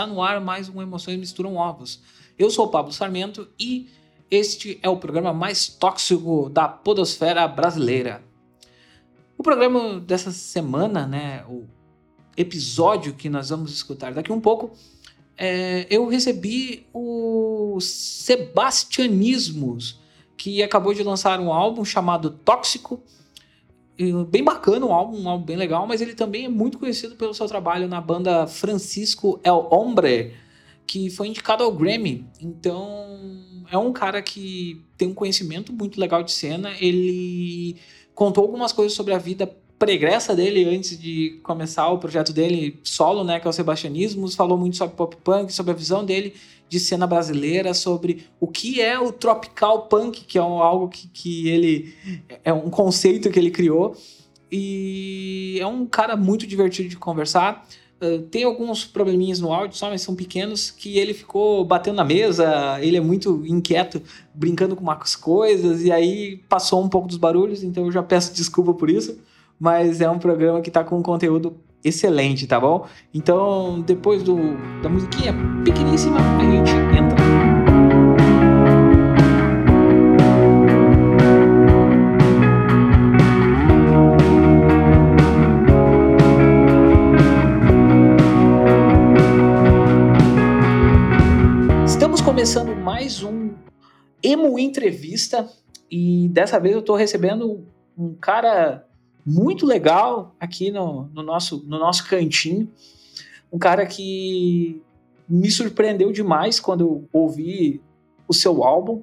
Está no ar mais um Emoções Misturam Ovos. Eu sou o Pablo Sarmento e este é o programa mais tóxico da podosfera brasileira. O programa dessa semana, né, o episódio que nós vamos escutar daqui um pouco, é, eu recebi o Sebastianismos, que acabou de lançar um álbum chamado Tóxico, bem bacana o álbum, um álbum bem legal, mas ele também é muito conhecido pelo seu trabalho na banda Francisco El Hombre, que foi indicado ao Grammy. Então, é um cara que tem um conhecimento muito legal de cena. Ele contou algumas coisas sobre a vida pregressa dele antes de começar o projeto dele solo, né, que é o Sebastianismos, falou muito sobre pop punk, sobre a visão dele de cena brasileira, sobre o que é o tropical punk, que é um, algo que, que ele é um conceito que ele criou. E é um cara muito divertido de conversar. Uh, tem alguns probleminhas no áudio, só, mas são pequenos, que ele ficou batendo na mesa, ele é muito inquieto, brincando com umas coisas, e aí passou um pouco dos barulhos, então eu já peço desculpa por isso mas é um programa que tá com um conteúdo excelente, tá bom? Então, depois do, da musiquinha pequeníssima, a gente entra. Estamos começando mais um Emo Entrevista e dessa vez eu tô recebendo um cara muito legal aqui no, no, nosso, no nosso cantinho. Um cara que me surpreendeu demais quando eu ouvi o seu álbum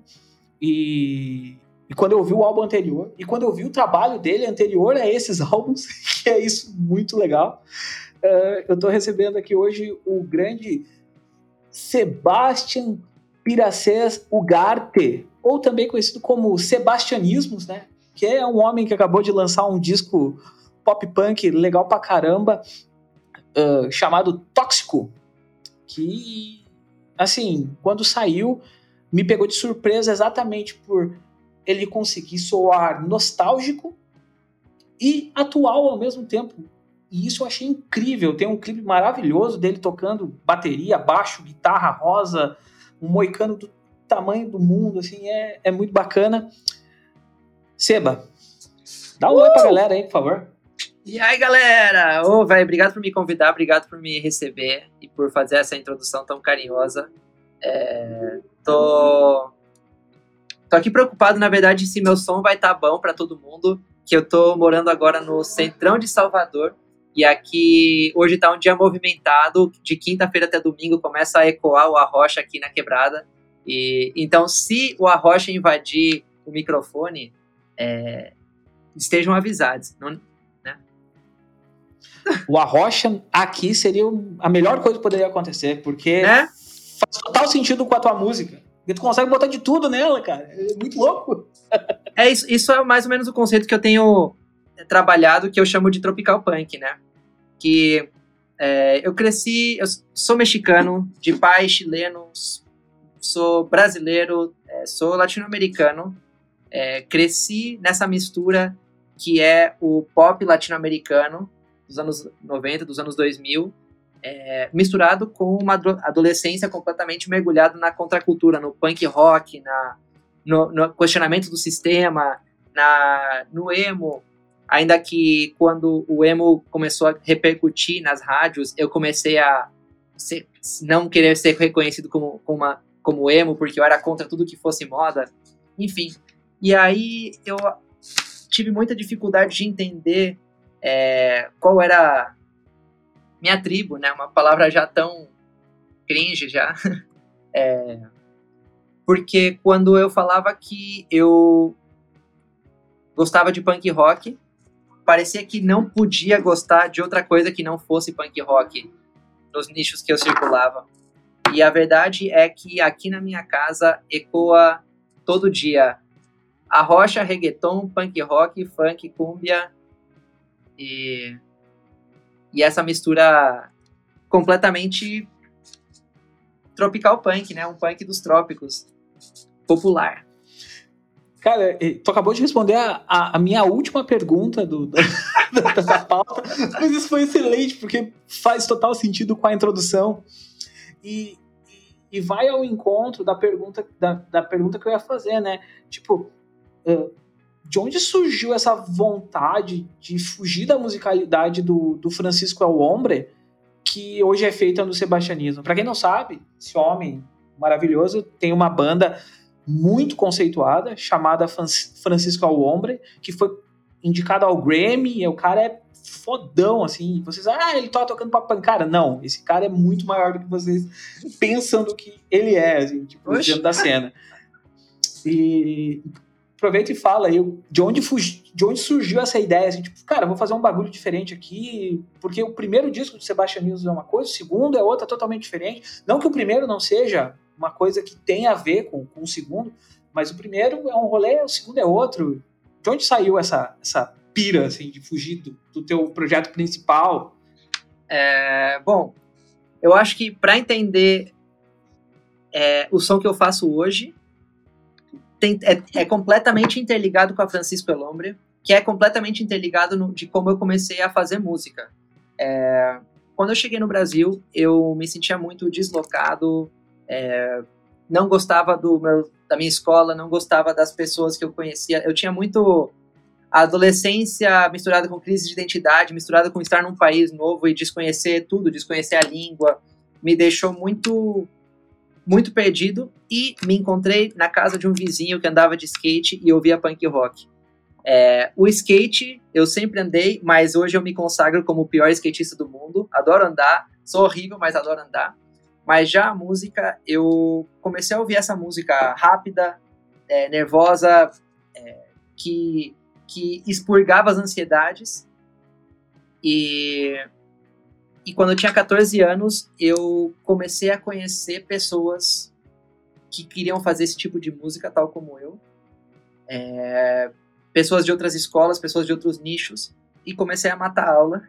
e, e quando eu ouvi o álbum anterior e quando eu vi o trabalho dele anterior a esses álbuns, que é isso muito legal. Uh, eu estou recebendo aqui hoje o grande Sebastian Piracés Ugarte, ou também conhecido como Sebastianismos, né? Que é um homem que acabou de lançar um disco pop punk legal pra caramba, uh, chamado Tóxico, que, assim, quando saiu, me pegou de surpresa exatamente por ele conseguir soar nostálgico e atual ao mesmo tempo. E isso eu achei incrível. Tem um clipe maravilhoso dele tocando bateria, baixo, guitarra rosa, um moicano do tamanho do mundo, assim, é, é muito bacana. Seba, dá um uh! oi pra galera aí, por favor. E aí, galera? Ô, oh, velho, obrigado por me convidar, obrigado por me receber e por fazer essa introdução tão carinhosa. É, tô, tô aqui preocupado, na verdade, se meu som vai estar tá bom para todo mundo, que eu tô morando agora no centrão de Salvador, e aqui hoje tá um dia movimentado, de quinta-feira até domingo começa a ecoar o arrocha aqui na quebrada. E então, se o arrocha invadir o microfone, é, estejam avisados. Não, né? O arrocha aqui seria a melhor coisa que poderia acontecer, porque né? faz total sentido com a tua música. Porque tu consegue botar de tudo nela, cara. É muito louco. é isso, isso é mais ou menos o conceito que eu tenho trabalhado, que eu chamo de tropical punk, né? Que é, eu cresci, eu sou mexicano, de pai chileno, sou brasileiro, é, sou latino-americano, é, cresci nessa mistura que é o pop latino-americano dos anos 90, dos anos 2000, é, misturado com uma adolescência completamente mergulhada na contracultura, no punk rock, na, no, no questionamento do sistema, na, no emo. Ainda que quando o emo começou a repercutir nas rádios, eu comecei a ser, não querer ser reconhecido como, como, uma, como emo, porque eu era contra tudo que fosse moda. Enfim, e aí eu tive muita dificuldade de entender é, qual era minha tribo, né? Uma palavra já tão cringe já. É, porque quando eu falava que eu gostava de punk rock, parecia que não podia gostar de outra coisa que não fosse punk rock nos nichos que eu circulava. E a verdade é que aqui na minha casa ecoa todo dia a rocha, reggaeton, punk rock, funk, cumbia e, e essa mistura completamente tropical punk, né? Um punk dos trópicos, popular. Cara, tu acabou de responder a, a, a minha última pergunta do, da, da pauta, mas isso foi excelente, porque faz total sentido com a introdução. e, e, e vai ao encontro da pergunta, da, da pergunta que eu ia fazer, né? Tipo, de onde surgiu essa vontade de fugir da musicalidade do, do Francisco El Hombre, que hoje é feita no sebastianismo? Para quem não sabe, esse homem maravilhoso tem uma banda muito conceituada chamada Francisco El Hombre, que foi indicado ao Grammy, e o cara é fodão, assim. Vocês, ah, ele tá tocando pra pancada. Não, esse cara é muito maior do que vocês pensam do que ele é, assim, tipo, Oxi. dentro da cena. E aproveita e fala aí de onde, fugi, de onde surgiu essa ideia, assim, tipo, cara, vou fazer um bagulho diferente aqui, porque o primeiro disco do Sebastian Mills é uma coisa, o segundo é outra totalmente diferente. Não que o primeiro não seja uma coisa que tem a ver com, com o segundo, mas o primeiro é um rolê, o segundo é outro. De onde saiu essa, essa pira, assim, de fugir do, do teu projeto principal? É, bom, eu acho que para entender é, o som que eu faço hoje, tem, é, é, completamente interligado com a Francisco Elombre, que é completamente interligado no, de como eu comecei a fazer música. É, quando eu cheguei no Brasil, eu me sentia muito deslocado, é, não gostava do meu, da minha escola, não gostava das pessoas que eu conhecia. Eu tinha muito a adolescência misturada com crise de identidade, misturada com estar num país novo e desconhecer tudo, desconhecer a língua, me deixou muito muito perdido e me encontrei na casa de um vizinho que andava de skate e ouvia punk rock. É, o skate eu sempre andei, mas hoje eu me consagro como o pior skatista do mundo. Adoro andar, sou horrível, mas adoro andar. Mas já a música, eu comecei a ouvir essa música rápida, é, nervosa, é, que que expurgava as ansiedades. E, e quando eu tinha 14 anos, eu comecei a conhecer pessoas que queriam fazer esse tipo de música, tal como eu. É, pessoas de outras escolas, pessoas de outros nichos. E comecei a matar aula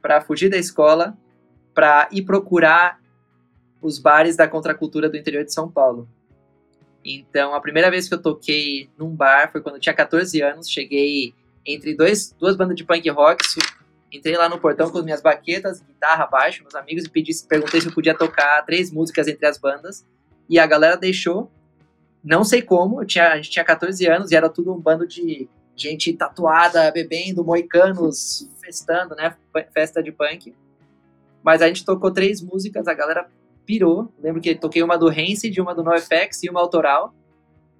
para fugir da escola, para ir procurar os bares da contracultura do interior de São Paulo. Então, a primeira vez que eu toquei num bar foi quando eu tinha 14 anos. Cheguei entre dois, duas bandas de punk rock. Entrei lá no portão com as minhas baquetas, guitarra, baixo, meus amigos, e pedi, perguntei se eu podia tocar três músicas entre as bandas. E a galera deixou. Não sei como, tinha, a gente tinha 14 anos e era tudo um bando de gente tatuada, bebendo, moicanos, festando, né? Festa de punk. Mas a gente tocou três músicas, a galera pirou. Lembro que toquei uma do Rancid, uma do NoFX e uma autoral.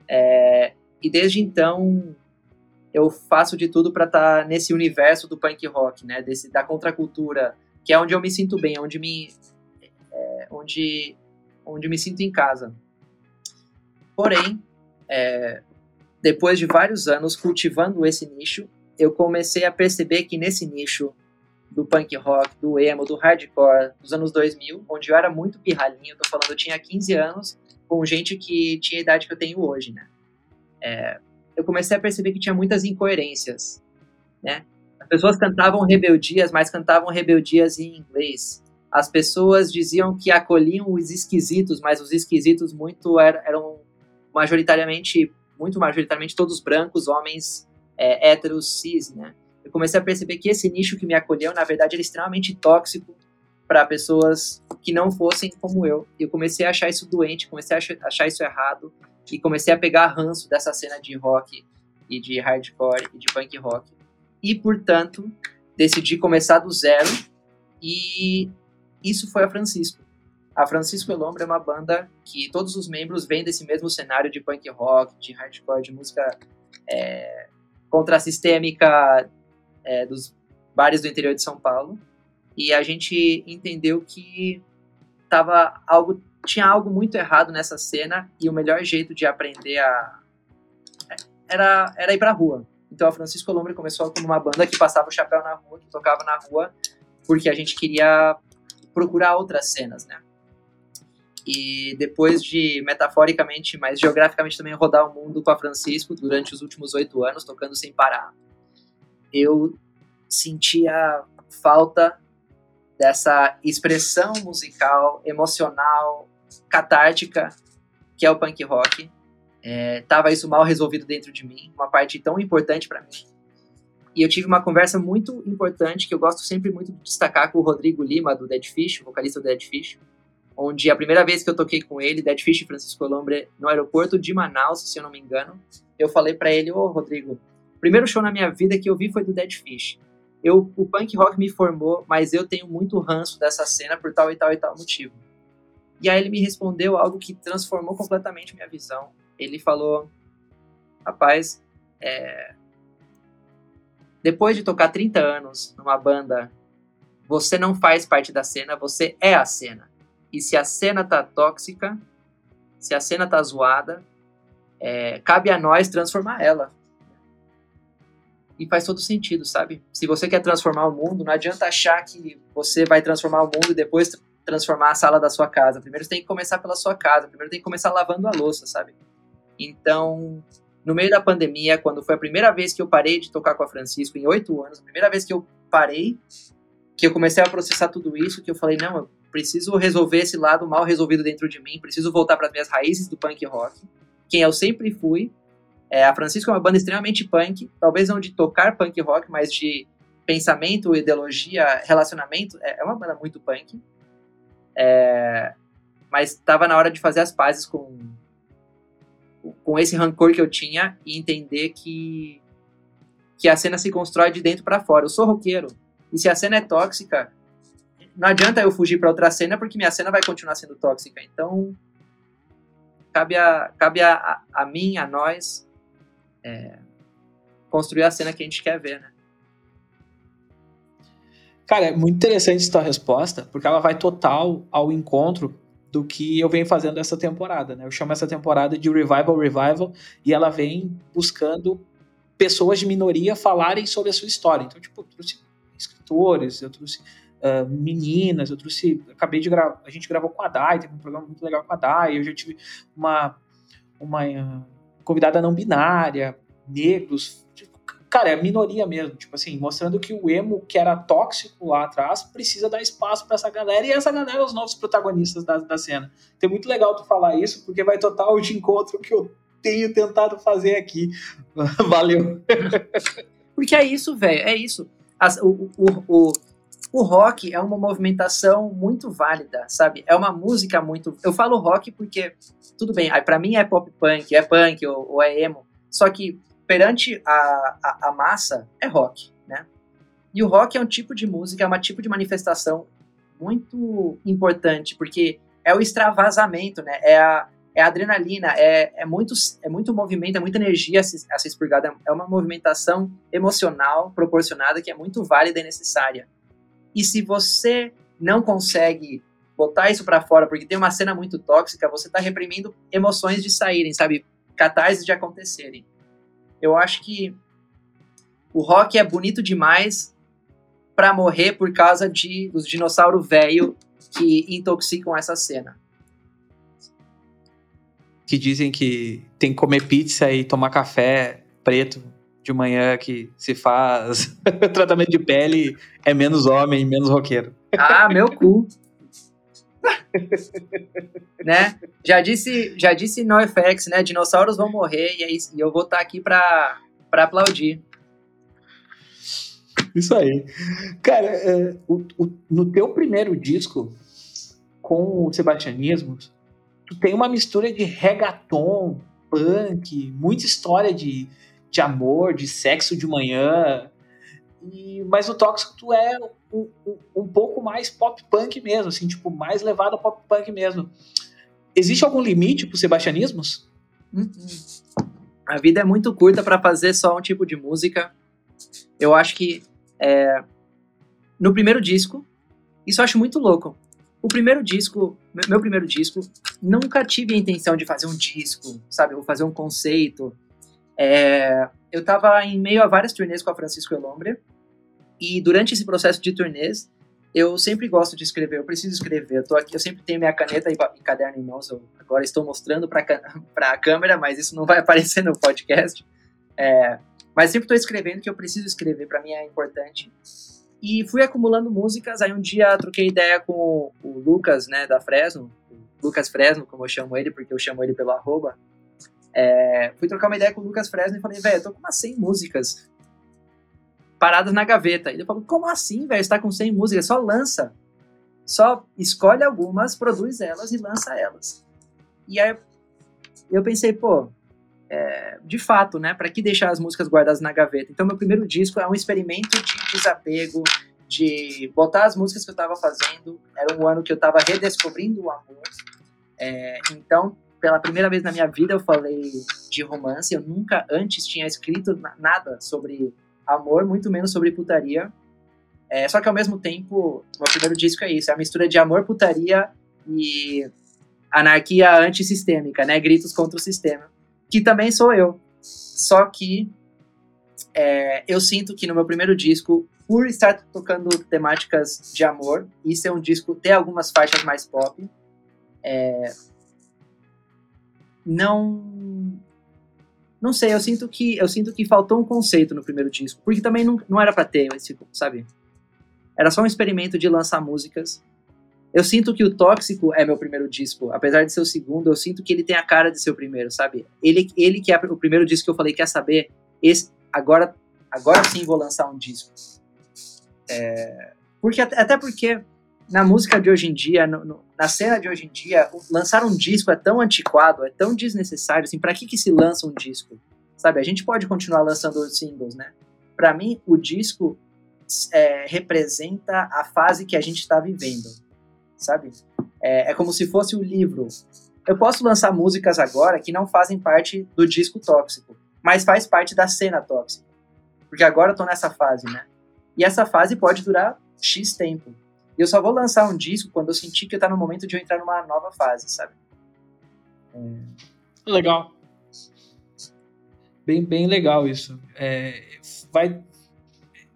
É, e desde então eu faço de tudo para estar tá nesse universo do punk rock, né? Desse, da contracultura, que é onde eu me sinto bem, onde me, é, onde, onde me sinto em casa. Porém, é, depois de vários anos cultivando esse nicho, eu comecei a perceber que nesse nicho do punk rock, do emo, do hardcore dos anos 2000, onde eu era muito pirralhinho, tô falando, eu tinha 15 anos, com gente que tinha a idade que eu tenho hoje, né? É, eu comecei a perceber que tinha muitas incoerências, né? As pessoas cantavam rebeldias, mas cantavam rebeldias em inglês. As pessoas diziam que acolhiam os esquisitos, mas os esquisitos muito eram majoritariamente, muito majoritariamente todos brancos, homens é, héteros, cis, né? eu comecei a perceber que esse nicho que me acolheu, na verdade, era extremamente tóxico para pessoas que não fossem como eu. E eu comecei a achar isso doente, comecei a achar isso errado e comecei a pegar ranço dessa cena de rock e de hardcore e de punk rock. E, portanto, decidi começar do zero e isso foi a Francisco. A Francisco Elombre é uma banda que todos os membros vêm desse mesmo cenário de punk rock, de hardcore, de música é, contrassistêmica, é, dos bares do interior de São Paulo e a gente entendeu que tava algo tinha algo muito errado nessa cena e o melhor jeito de aprender a era era ir para rua. Então a Francisco Lombre começou como uma banda que passava o chapéu na rua, que tocava na rua, porque a gente queria procurar outras cenas, né? E depois de, metaforicamente, mas geograficamente também, rodar o mundo com a Francisco durante os últimos oito anos, tocando sem parar, eu sentia falta dessa expressão musical, emocional, catártica, que é o punk rock. É, tava isso mal resolvido dentro de mim, uma parte tão importante para mim. E eu tive uma conversa muito importante que eu gosto sempre muito de destacar com o Rodrigo Lima, do Dead Fish, vocalista do Dead Fish, onde a primeira vez que eu toquei com ele, Dead Fish e Francisco Lombre, no aeroporto de Manaus, se eu não me engano, eu falei para ele, ô oh, Rodrigo, primeiro show na minha vida que eu vi foi do Dead Fish. Eu, o punk rock me formou, mas eu tenho muito ranço dessa cena por tal e tal e tal motivo. E aí ele me respondeu algo que transformou completamente minha visão. Ele falou, rapaz, é... depois de tocar 30 anos numa banda, você não faz parte da cena, você é a cena. E se a cena tá tóxica, se a cena tá zoada, é, cabe a nós transformar ela. E faz todo sentido, sabe? Se você quer transformar o mundo, não adianta achar que você vai transformar o mundo e depois transformar a sala da sua casa. Primeiro você tem que começar pela sua casa, primeiro tem que começar lavando a louça, sabe? Então, no meio da pandemia, quando foi a primeira vez que eu parei de tocar com a Francisco, em oito anos, a primeira vez que eu parei, que eu comecei a processar tudo isso, que eu falei, não, eu preciso resolver esse lado mal resolvido dentro de mim, preciso voltar para as minhas raízes do punk rock, quem eu sempre fui. É, a Francisco é uma banda extremamente punk, talvez não de tocar punk rock, mas de pensamento, ideologia, relacionamento. É, é uma banda muito punk. É, mas estava na hora de fazer as pazes com, com esse rancor que eu tinha e entender que, que a cena se constrói de dentro para fora. Eu sou roqueiro, e se a cena é tóxica, não adianta eu fugir para outra cena porque minha cena vai continuar sendo tóxica. Então, cabe a, cabe a, a, a mim, a nós, é, construir a cena que a gente quer ver, né? Cara, é muito interessante essa resposta, porque ela vai total ao encontro do que eu venho fazendo essa temporada, né? Eu chamo essa temporada de Revival Revival e ela vem buscando pessoas de minoria falarem sobre a sua história. Então, tipo, eu trouxe escritores, eu trouxe uh, meninas, eu trouxe. Acabei de gravar. A gente gravou com a Dai, teve um programa muito legal com a Dai. Eu já tive uma, uma uh, convidada não binária, negros. Cara, é a minoria mesmo. Tipo assim, mostrando que o emo, que era tóxico lá atrás, precisa dar espaço para essa galera. E essa galera é os novos protagonistas da, da cena. Então é muito legal tu falar isso, porque vai total de encontro que eu tenho tentado fazer aqui. Valeu. Porque é isso, velho. É isso. O, o, o, o rock é uma movimentação muito válida, sabe? É uma música muito. Eu falo rock porque, tudo bem, para mim é pop punk, é punk ou, ou é emo. Só que perante a, a, a, massa, é rock, né? E o rock é um tipo de música, é um tipo de manifestação muito importante, porque é o extravasamento, né? É a, é a adrenalina, é, é, muito, é muito movimento, é muita energia a ser expurgada, é uma movimentação emocional proporcionada que é muito válida e necessária. E se você não consegue botar isso para fora porque tem uma cena muito tóxica, você tá reprimindo emoções de saírem, sabe? Catarses de acontecerem. Eu acho que o rock é bonito demais para morrer por causa de dos dinossauros velho que intoxicam essa cena. Que dizem que tem que comer pizza e tomar café preto de manhã que se faz tratamento de pele é menos homem, menos roqueiro. Ah, meu cu. né? Já disse, já disse NoFX, né? Dinossauros vão morrer e, é isso, e eu vou estar tá aqui para para aplaudir. Isso aí. Cara, é, o, o, no teu primeiro disco, com o Sebastianismo, tu tem uma mistura de reggaeton, punk, muita história de de amor, de sexo de manhã. E, mas o Tóxico tu é um, um, pouco mais pop punk mesmo, assim, tipo, mais levado a pop punk mesmo. Existe algum limite pro sebastianismos? Hum, hum. A vida é muito curta para fazer só um tipo de música. Eu acho que é, no primeiro disco, isso eu acho muito louco. O primeiro disco, meu primeiro disco, nunca tive a intenção de fazer um disco, sabe? Vou fazer um conceito. É, eu estava em meio a várias turnês com a Francisco Elombre, e durante esse processo de turnês, eu sempre gosto de escrever, eu preciso escrever. Eu, tô aqui, eu sempre tenho minha caneta e, e caderno em mãos, eu agora estou mostrando para a câmera, mas isso não vai aparecer no podcast. É, mas sempre estou escrevendo, que eu preciso escrever, para mim é importante. E fui acumulando músicas, aí um dia troquei ideia com o Lucas, né, da Fresno, Lucas Fresno, como eu chamo ele, porque eu chamo ele pelo arroba, é, fui trocar uma ideia com o Lucas Fresno e falei, velho, eu tô com umas 100 músicas paradas na gaveta. Ele falou, como assim, velho? Você tá com 100 músicas? Só lança. só escolhe algumas, produz elas e lança elas. E aí eu pensei, pô, é, de fato, né? Para que deixar as músicas guardadas na gaveta? Então, meu primeiro disco é um experimento de desapego, de botar as músicas que eu estava fazendo. Era um ano que eu estava redescobrindo o amor. É, então, pela primeira vez na minha vida, eu falei de romance. Eu nunca antes tinha escrito nada sobre amor, muito menos sobre putaria. É, só que ao mesmo tempo, o meu primeiro disco é isso: é a mistura de amor, putaria e anarquia antissistêmica, né? Gritos contra o sistema que também sou eu. Só que é, eu sinto que no meu primeiro disco, por estar tocando temáticas de amor, e ser um disco ter algumas faixas mais pop, é, não não sei, eu sinto que eu sinto que faltou um conceito no primeiro disco, porque também não, não era para ter esse, sabe? Era só um experimento de lançar músicas eu sinto que o Tóxico é meu primeiro disco. Apesar de ser o segundo, eu sinto que ele tem a cara de ser o primeiro, sabe? Ele, ele que é o primeiro disco que eu falei, quer saber? Esse, agora, agora sim vou lançar um disco. É, porque, até porque na música de hoje em dia, no, no, na cena de hoje em dia, lançar um disco é tão antiquado, é tão desnecessário, assim, pra que que se lança um disco? Sabe, a gente pode continuar lançando singles, né? Pra mim, o disco é, representa a fase que a gente está vivendo sabe? É, é como se fosse o livro. Eu posso lançar músicas agora que não fazem parte do disco tóxico, mas faz parte da cena tóxica. Porque agora eu tô nessa fase, né? E essa fase pode durar X tempo. E eu só vou lançar um disco quando eu sentir que tá no momento de eu entrar numa nova fase, sabe? É... Legal. Bem, bem legal isso. É, vai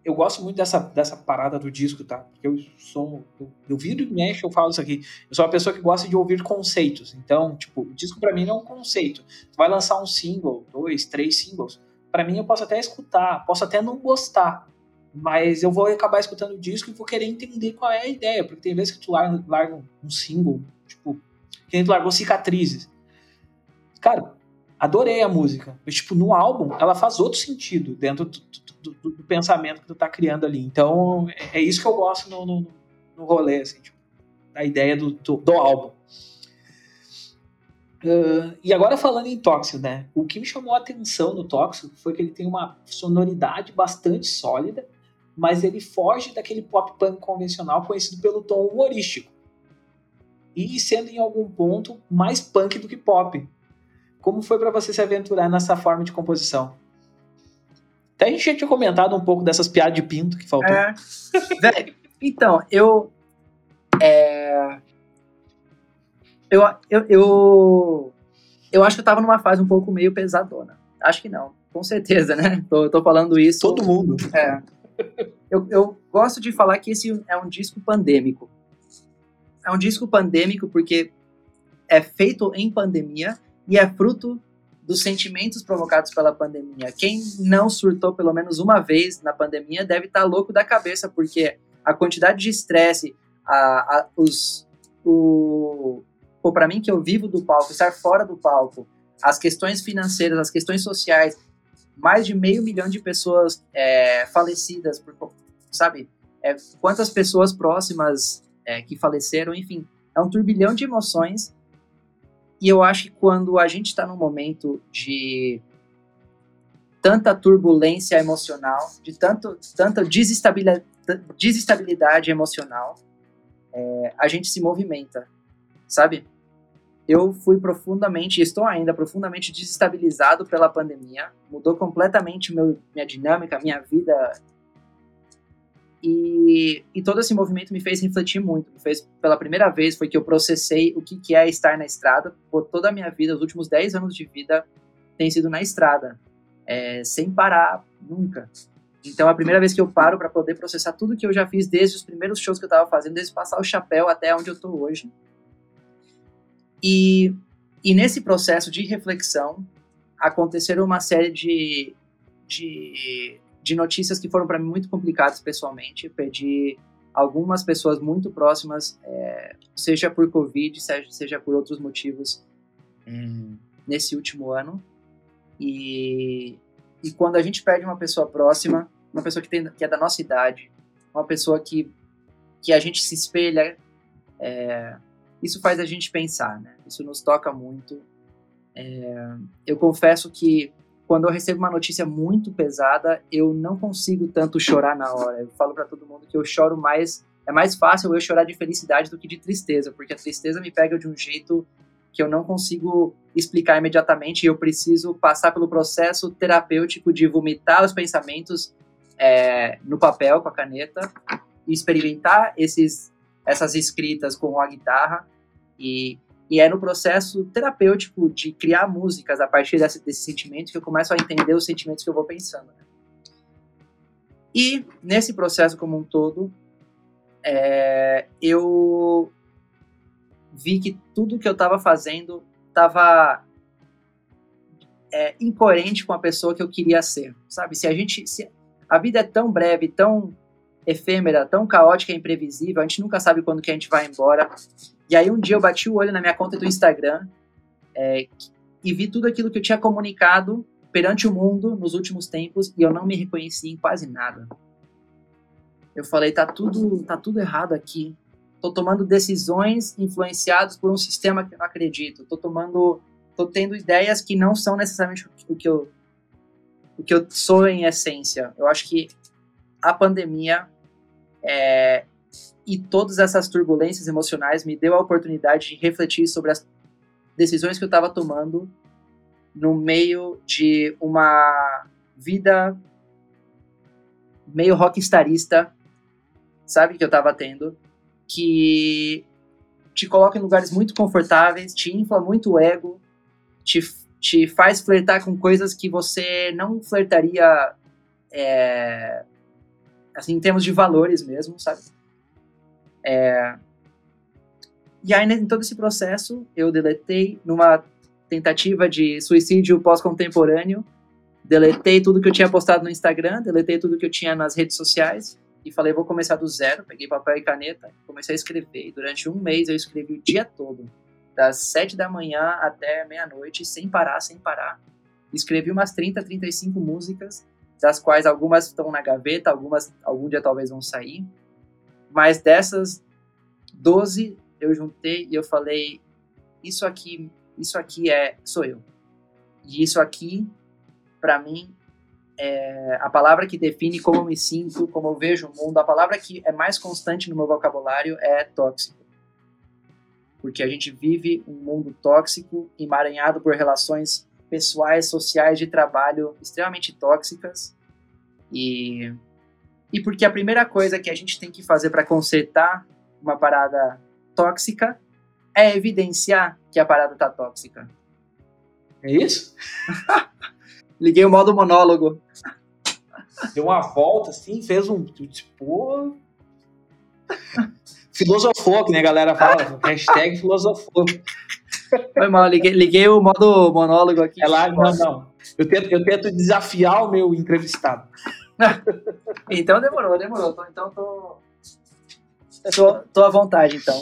eu gosto muito dessa, dessa parada do disco, tá? Porque eu sou. Eu, eu viro e mexo, eu falo isso aqui. Eu sou uma pessoa que gosta de ouvir conceitos. Então, tipo, o disco para mim não é um conceito. Tu vai lançar um single, dois, três singles. para mim eu posso até escutar, posso até não gostar. Mas eu vou acabar escutando o disco e vou querer entender qual é a ideia. Porque tem vezes que tu larga, larga um single, tipo, que tu largou cicatrizes. Cara, adorei a música. Mas, tipo, no álbum, ela faz outro sentido dentro do, do, do, do pensamento que tu tá criando ali. Então, é, é isso que eu gosto no, no, no rolê, assim, tipo, da ideia do, do, do álbum. Uh, e agora falando em Tóxico, né? O que me chamou a atenção no Tóxico foi que ele tem uma sonoridade bastante sólida, mas ele foge daquele pop punk convencional conhecido pelo tom humorístico. E sendo em algum ponto mais punk do que pop. Como foi para você se aventurar nessa forma de composição? Até a gente já tinha comentado um pouco dessas piadas de pinto que faltou. É. Velho, então, eu. É, eu, eu, eu. Eu acho que eu tava numa fase um pouco meio pesadona. Acho que não, com certeza, né? Tô, tô falando isso. Todo mundo. É. Eu, eu gosto de falar que esse é um disco pandêmico. É um disco pandêmico porque é feito em pandemia e é fruto dos sentimentos provocados pela pandemia. Quem não surtou pelo menos uma vez na pandemia deve estar tá louco da cabeça, porque a quantidade de estresse, a, a, os, o, para mim que eu vivo do palco, estar fora do palco, as questões financeiras, as questões sociais, mais de meio milhão de pessoas é, falecidas, por, sabe? É, quantas pessoas próximas é, que faleceram, enfim, é um turbilhão de emoções e eu acho que quando a gente está num momento de tanta turbulência emocional, de tanto, tanta desestabilidade, desestabilidade emocional, é, a gente se movimenta, sabe? Eu fui profundamente, estou ainda profundamente desestabilizado pela pandemia, mudou completamente meu, minha dinâmica, minha vida e, e, todo esse movimento me fez refletir muito. Me fez, pela primeira vez, foi que eu processei o que, que é estar na estrada. Por toda a minha vida, os últimos 10 anos de vida, tem sido na estrada, é, sem parar nunca. Então, é a primeira vez que eu paro para poder processar tudo que eu já fiz desde os primeiros shows que eu estava fazendo, desde passar o chapéu até onde eu estou hoje. E, e nesse processo de reflexão, aconteceram uma série de, de de notícias que foram para mim muito complicadas pessoalmente. perdi algumas pessoas muito próximas, é, seja por Covid, seja, seja por outros motivos, hum. nesse último ano. E, e quando a gente perde uma pessoa próxima, uma pessoa que, tem, que é da nossa idade, uma pessoa que, que a gente se espelha É, isso faz a gente pensar, né? Isso nos toca muito. É, eu confesso que quando eu recebo uma notícia muito pesada, eu não consigo tanto chorar na hora. Eu falo para todo mundo que eu choro mais, é mais fácil eu chorar de felicidade do que de tristeza, porque a tristeza me pega de um jeito que eu não consigo explicar imediatamente e eu preciso passar pelo processo terapêutico de vomitar os pensamentos é, no papel com a caneta e experimentar esses, essas escritas com a guitarra e, e é no processo terapêutico de criar músicas a partir desse, desse sentimento que eu começo a entender os sentimentos que eu vou pensando. Né? E nesse processo como um todo, é, eu vi que tudo que eu estava fazendo estava é, incoerente com a pessoa que eu queria ser, sabe? Se a gente, se a vida é tão breve, tão efêmera, tão caótica e imprevisível, a gente nunca sabe quando que a gente vai embora. E aí um dia eu bati o olho na minha conta do Instagram é, e vi tudo aquilo que eu tinha comunicado perante o mundo nos últimos tempos e eu não me reconheci em quase nada. Eu falei, tá tudo, tá tudo errado aqui tô tomando decisões influenciadas por um sistema que eu não acredito, tô tomando, tô tendo ideias que não são necessariamente o que eu, o que eu sou em essência. Eu acho que a pandemia é, e todas essas turbulências emocionais me deu a oportunidade de refletir sobre as decisões que eu estava tomando no meio de uma vida meio rockstarista, sabe, que eu estava tendo que te coloca em lugares muito confortáveis, te infla muito o ego, te, te faz flertar com coisas que você não flertaria é, assim, em termos de valores mesmo, sabe? É, e aí, em todo esse processo, eu deletei numa tentativa de suicídio pós-contemporâneo, deletei tudo que eu tinha postado no Instagram, deletei tudo que eu tinha nas redes sociais, e falei, vou começar do zero. Peguei papel e caneta, comecei a escrever. E durante um mês eu escrevi o dia todo, das sete da manhã até meia-noite, sem parar, sem parar. Escrevi umas 30, 35 músicas, das quais algumas estão na gaveta, algumas algum dia talvez vão sair. Mas dessas 12 eu juntei e eu falei, isso aqui, isso aqui é sou eu. E isso aqui para mim é, a palavra que define como eu me sinto, como eu vejo o mundo, a palavra que é mais constante no meu vocabulário é tóxico. Porque a gente vive um mundo tóxico, emaranhado por relações pessoais, sociais, de trabalho extremamente tóxicas. E, e porque a primeira coisa que a gente tem que fazer para consertar uma parada tóxica é evidenciar que a parada tá tóxica. É isso? Liguei o modo monólogo. Deu uma volta assim, fez um. Tipo. Filosofou, que né, a galera fala. hashtag filosofou. Foi mal, liguei, liguei o modo monólogo aqui. É lá, não, não. Eu tento, eu tento desafiar o meu entrevistado. então demorou, demorou. Então tô, tô, tô à vontade, então.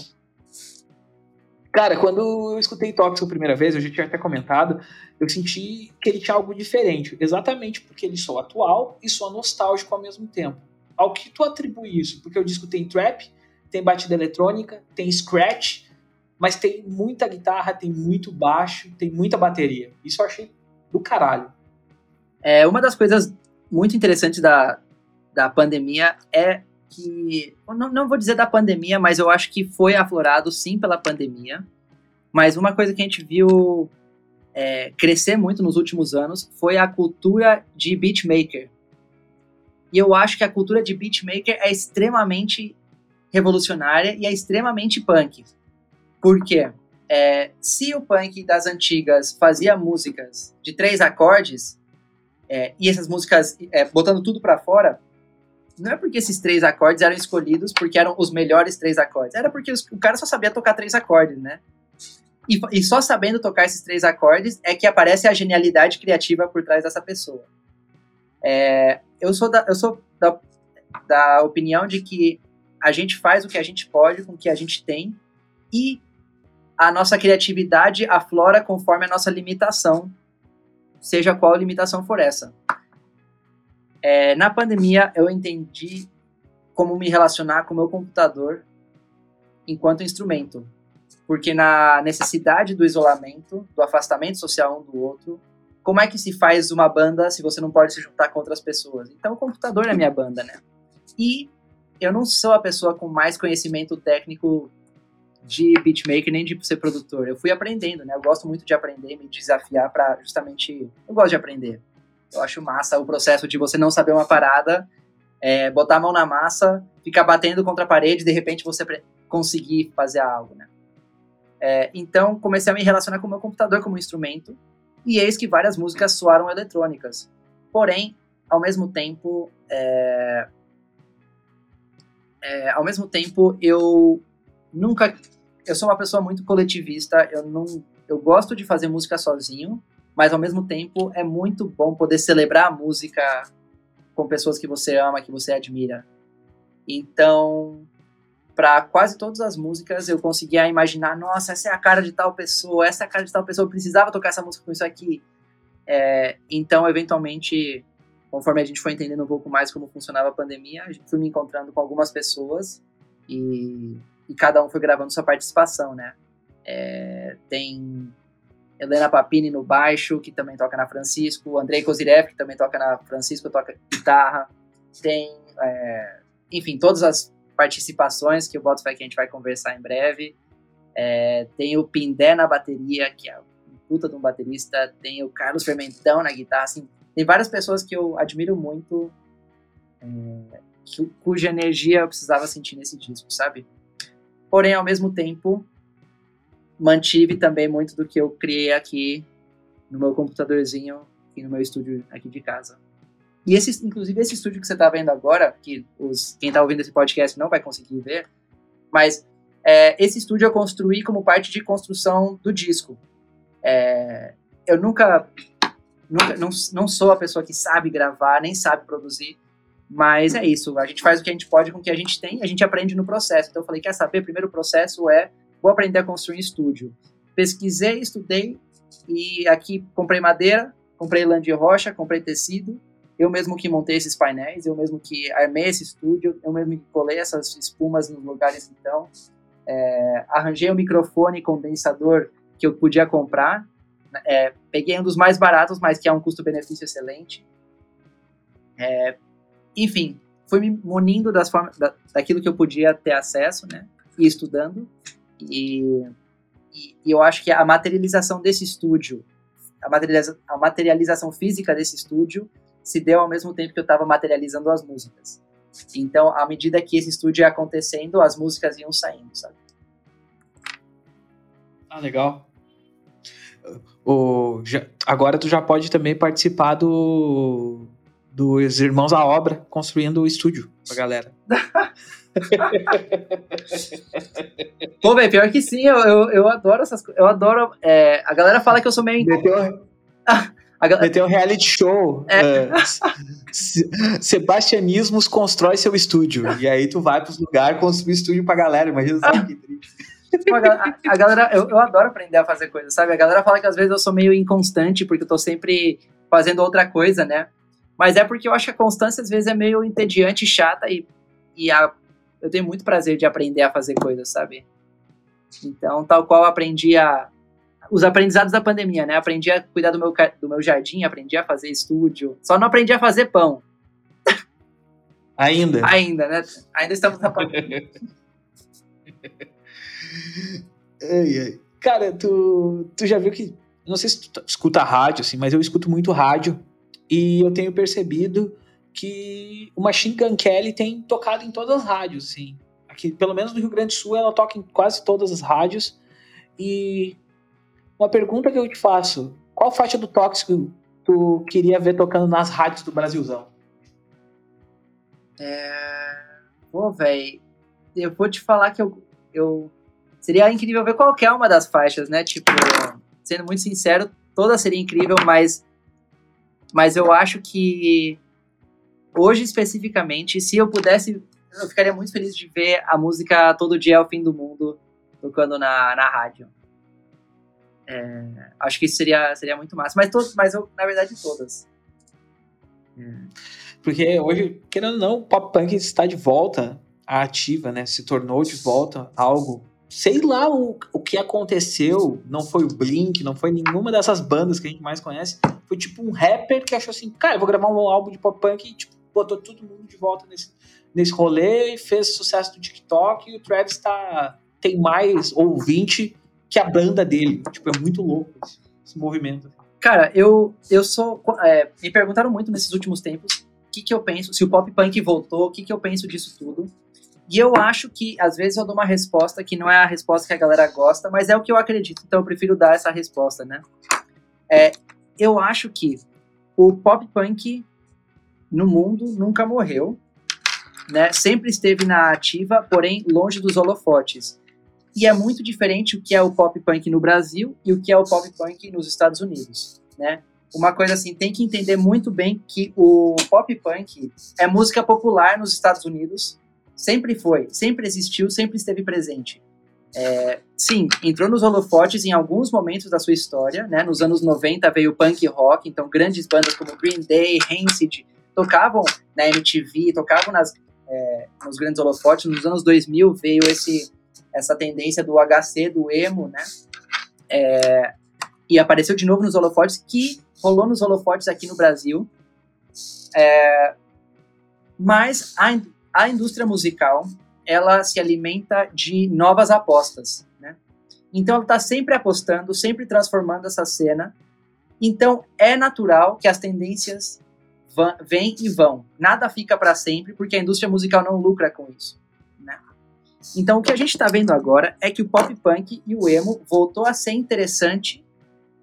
Cara, quando eu escutei Tóxico a primeira vez, eu já tinha até comentado, eu senti que ele tinha algo diferente, exatamente porque ele soa atual e soa nostálgico ao mesmo tempo. Ao que tu atribui isso? Porque o disco tem trap, tem batida eletrônica, tem scratch, mas tem muita guitarra, tem muito baixo, tem muita bateria. Isso eu achei do caralho. É, uma das coisas muito interessantes da, da pandemia é que. Não, não vou dizer da pandemia, mas eu acho que foi aflorado sim pela pandemia. Mas uma coisa que a gente viu é, crescer muito nos últimos anos foi a cultura de beatmaker. E eu acho que a cultura de beatmaker é extremamente revolucionária e é extremamente punk. Por quê? É, se o punk das antigas fazia músicas de três acordes, é, e essas músicas é, botando tudo para fora, não é porque esses três acordes eram escolhidos porque eram os melhores três acordes. Era porque os, o cara só sabia tocar três acordes, né? E, e, só sabendo tocar esses três acordes é que aparece a genialidade criativa por trás dessa pessoa. É, eu sou, da, eu sou da, da opinião de que a gente faz o que a gente pode com o que a gente tem e a nossa criatividade aflora conforme a nossa limitação, seja qual limitação for essa. É, na pandemia, eu entendi como me relacionar com o meu computador enquanto instrumento. Porque na necessidade do isolamento, do afastamento social um do outro, como é que se faz uma banda se você não pode se juntar com outras pessoas? Então o computador é minha banda, né? E eu não sou a pessoa com mais conhecimento técnico de beatmaker nem de ser produtor. Eu fui aprendendo, né? Eu gosto muito de aprender, me desafiar para justamente. Eu gosto de aprender. Eu acho massa o processo de você não saber uma parada, é, botar a mão na massa, ficar batendo contra a parede e de repente você conseguir fazer algo, né? É, então comecei a me relacionar com o meu computador como instrumento e eis que várias músicas soaram eletrônicas. Porém, ao mesmo tempo, é, é, ao mesmo tempo eu nunca eu sou uma pessoa muito coletivista, eu não eu gosto de fazer música sozinho, mas ao mesmo tempo é muito bom poder celebrar a música com pessoas que você ama, que você admira. Então, para quase todas as músicas eu conseguia imaginar, nossa, essa é a cara de tal pessoa, essa é a cara de tal pessoa, eu precisava tocar essa música com isso aqui. É, então, eventualmente, conforme a gente foi entendendo um pouco mais como funcionava a pandemia, a gente foi me encontrando com algumas pessoas e e cada um foi gravando sua participação, né? É, tem Helena Papini no baixo, que também toca na Francisco, Andrei Kozirev, que também toca na Francisco, toca guitarra, tem, é, enfim, todas as participações que eu boto fé que a gente vai conversar em breve. É, tem o Pindé na bateria, que é um puta de um baterista, tem o Carlos Fermentão na guitarra, assim, tem várias pessoas que eu admiro muito, é, cuja energia eu precisava sentir nesse disco, sabe? Porém, ao mesmo tempo, mantive também muito do que eu criei aqui no meu computadorzinho e no meu estúdio aqui de casa. E esse, inclusive esse estúdio que você está vendo agora, que os, quem está ouvindo esse podcast não vai conseguir ver, mas é, esse estúdio eu construí como parte de construção do disco. É, eu nunca, nunca não, não sou a pessoa que sabe gravar, nem sabe produzir, mas é isso, a gente faz o que a gente pode com o que a gente tem, a gente aprende no processo. Então eu falei, quer saber? Primeiro processo é, vou aprender a construir estúdio. Pesquisei, estudei e aqui comprei madeira, comprei lã de rocha, comprei tecido, eu mesmo que montei esses painéis, eu mesmo que armei esse estúdio, eu mesmo que colei essas espumas nos lugares então, é, arranjei um microfone condensador que eu podia comprar, é, peguei um dos mais baratos, mas que é um custo-benefício excelente, é, enfim, fui me munindo das formas, da, daquilo que eu podia ter acesso, né? E estudando. E, e, e eu acho que a materialização desse estúdio, a, materializa, a materialização física desse estúdio, se deu ao mesmo tempo que eu estava materializando as músicas. Então, à medida que esse estúdio ia acontecendo, as músicas iam saindo, sabe? Ah, legal. O, já, agora tu já pode também participar do dos Irmãos à Obra construindo o estúdio pra galera. Pô, velho, pior que sim, eu, eu, eu adoro essas coisas. Eu adoro. É, a galera fala que eu sou meio. Meteu, Meteu um reality show. É. Uh, Sebastianismos constrói seu estúdio. E aí tu vai pros lugares construir estúdio pra galera. Imagina só que triste. A, a, galera, eu, eu adoro aprender a fazer coisas, sabe? A galera fala que às vezes eu sou meio inconstante porque eu tô sempre fazendo outra coisa, né? Mas é porque eu acho que a constância às vezes é meio entediante e chata e, e a, eu tenho muito prazer de aprender a fazer coisas, sabe? Então, tal qual aprendi a. Os aprendizados da pandemia, né? Aprendi a cuidar do meu, do meu jardim, aprendi a fazer estúdio. Só não aprendi a fazer pão. Ainda? Ainda, né? Ainda estamos na pandemia. ai, ai. Cara, tu, tu já viu que. Não sei se tu escuta rádio, assim, mas eu escuto muito rádio. E eu tenho percebido que o Machine Gun Kelly tem tocado em todas as rádios, assim. Aqui, pelo menos no Rio Grande do Sul, ela toca em quase todas as rádios. E uma pergunta que eu te faço: qual faixa do Tóxico tu queria ver tocando nas rádios do Brasilzão? É... Pô, velho, eu vou te falar que eu, eu. Seria incrível ver qualquer uma das faixas, né? Tipo, sendo muito sincero, toda seria incrível, mas mas eu acho que hoje especificamente, se eu pudesse, eu ficaria muito feliz de ver a música Todo Dia é o Fim do Mundo tocando na, na rádio. É, acho que isso seria, seria muito massa. Mas, todos, mas eu, na verdade, todas. É. Porque hoje, querendo ou não, o pop punk está de volta. a ativa, né? Se tornou de volta algo. Sei lá o, o que aconteceu. Não foi o Blink, não foi nenhuma dessas bandas que a gente mais conhece. Foi tipo um rapper que achou assim, cara, eu vou gravar um álbum de pop punk e tipo, botou todo mundo de volta nesse, nesse rolê e fez sucesso do TikTok. E o Travis tá, tem mais ouvinte que a banda dele. Tipo, é muito louco esse, esse movimento. Cara, eu, eu sou. É, me perguntaram muito nesses últimos tempos o que, que eu penso, se o pop punk voltou, o que, que eu penso disso tudo. E eu acho que, às vezes, eu dou uma resposta que não é a resposta que a galera gosta, mas é o que eu acredito, então eu prefiro dar essa resposta, né? É, eu acho que o pop punk no mundo nunca morreu, né? Sempre esteve na ativa, porém longe dos holofotes. E é muito diferente o que é o pop punk no Brasil e o que é o pop punk nos Estados Unidos, né? Uma coisa assim, tem que entender muito bem que o pop punk é música popular nos Estados Unidos, sempre foi, sempre existiu, sempre esteve presente. É, sim, entrou nos holofotes em alguns momentos da sua história, né? Nos anos 90 veio punk rock, então grandes bandas como Green Day, Rancid tocavam na MTV, tocavam nas, é, nos grandes holofotes. Nos anos 2000 veio esse essa tendência do HC, do emo, né? É, e apareceu de novo nos holofotes, que rolou nos holofotes aqui no Brasil. É, mas a, a indústria musical, ela se alimenta de novas apostas, né? Então ela está sempre apostando, sempre transformando essa cena. Então é natural que as tendências vêm e vão. Nada fica para sempre, porque a indústria musical não lucra com isso. Então o que a gente está vendo agora é que o pop punk e o emo voltou a ser interessante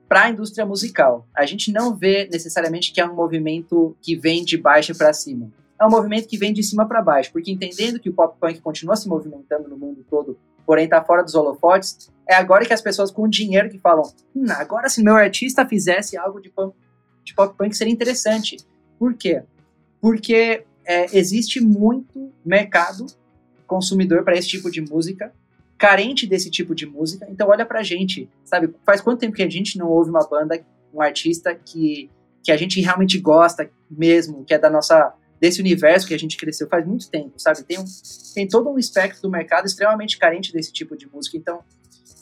para a indústria musical. A gente não vê necessariamente que é um movimento que vem de baixo para cima. É um movimento que vem de cima para baixo, porque entendendo que o pop punk continua se movimentando no mundo todo, porém está fora dos holofotes, é agora que as pessoas com dinheiro que falam, hum, agora se meu artista fizesse algo de pop, de pop punk seria interessante. Por quê? Porque é, existe muito mercado consumidor para esse tipo de música, carente desse tipo de música. Então olha pra gente, sabe? Faz quanto tempo que a gente não ouve uma banda, um artista que, que a gente realmente gosta mesmo, que é da nossa desse universo que a gente cresceu faz muito tempo, sabe? Tem, um, tem todo um espectro do mercado extremamente carente desse tipo de música. Então,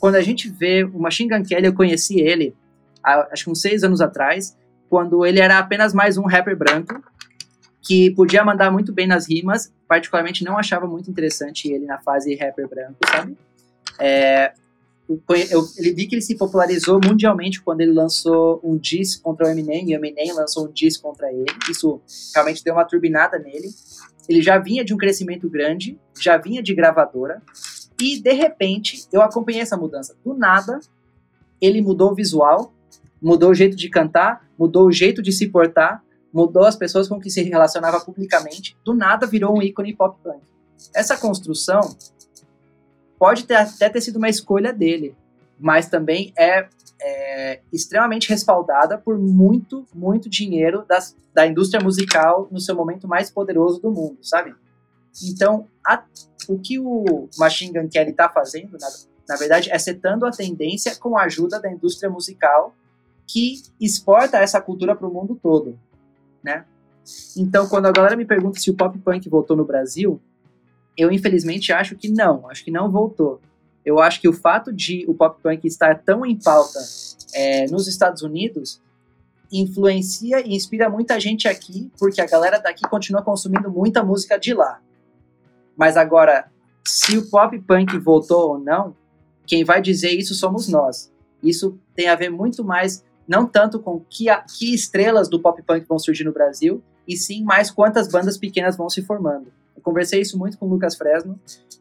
quando a gente vê o Machine Gun Kelly, eu conheci ele, acho que uns seis anos atrás, quando ele era apenas mais um rapper branco, que podia mandar muito bem nas rimas, particularmente não achava muito interessante ele na fase rapper branco, sabe? É, eu, ele vi que ele se popularizou mundialmente quando ele lançou um diss contra o Eminem, e o Eminem lançou um diss contra ele. Isso realmente deu uma turbinada nele. Ele já vinha de um crescimento grande, já vinha de gravadora, e de repente eu acompanhei essa mudança. Do nada, ele mudou o visual, mudou o jeito de cantar, mudou o jeito de se portar, mudou as pessoas com que se relacionava publicamente, do nada virou um ícone pop punk. Essa construção pode ter, até ter sido uma escolha dele, mas também é, é extremamente respaldada por muito, muito dinheiro das, da indústria musical no seu momento mais poderoso do mundo, sabe? Então, a, o que o Machine Gun Kelly está fazendo, na, na verdade, é setando a tendência com a ajuda da indústria musical que exporta essa cultura para o mundo todo né? Então, quando a galera me pergunta se o pop punk voltou no Brasil, eu infelizmente acho que não, acho que não voltou. Eu acho que o fato de o pop punk estar tão em pauta é, nos Estados Unidos influencia e inspira muita gente aqui, porque a galera daqui continua consumindo muita música de lá. Mas agora, se o pop punk voltou ou não, quem vai dizer isso somos nós. Isso tem a ver muito mais não tanto com que, a, que estrelas do pop punk vão surgir no Brasil, e sim mais quantas bandas pequenas vão se formando. Eu conversei isso muito com o Lucas Fresno.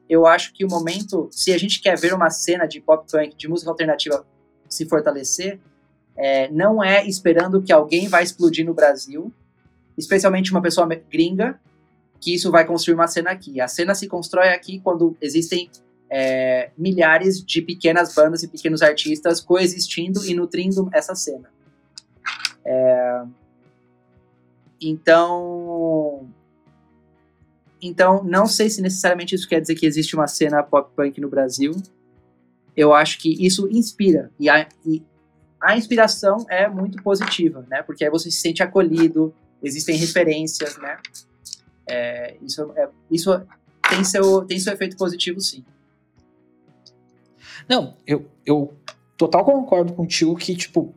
Eu acho que o momento, se a gente quer ver uma cena de pop punk, de música alternativa se fortalecer, é, não é esperando que alguém vai explodir no Brasil, especialmente uma pessoa gringa, que isso vai construir uma cena aqui. A cena se constrói aqui quando existem é, milhares de pequenas bandas e pequenos artistas coexistindo e nutrindo essa cena. É, então, então não sei se necessariamente isso quer dizer que existe uma cena pop punk no Brasil. Eu acho que isso inspira e a, e a inspiração é muito positiva, né? Porque aí você se sente acolhido, existem referências, né? É, isso, é, isso tem seu, tem seu efeito positivo, sim. Não, eu, eu total concordo contigo que, tipo,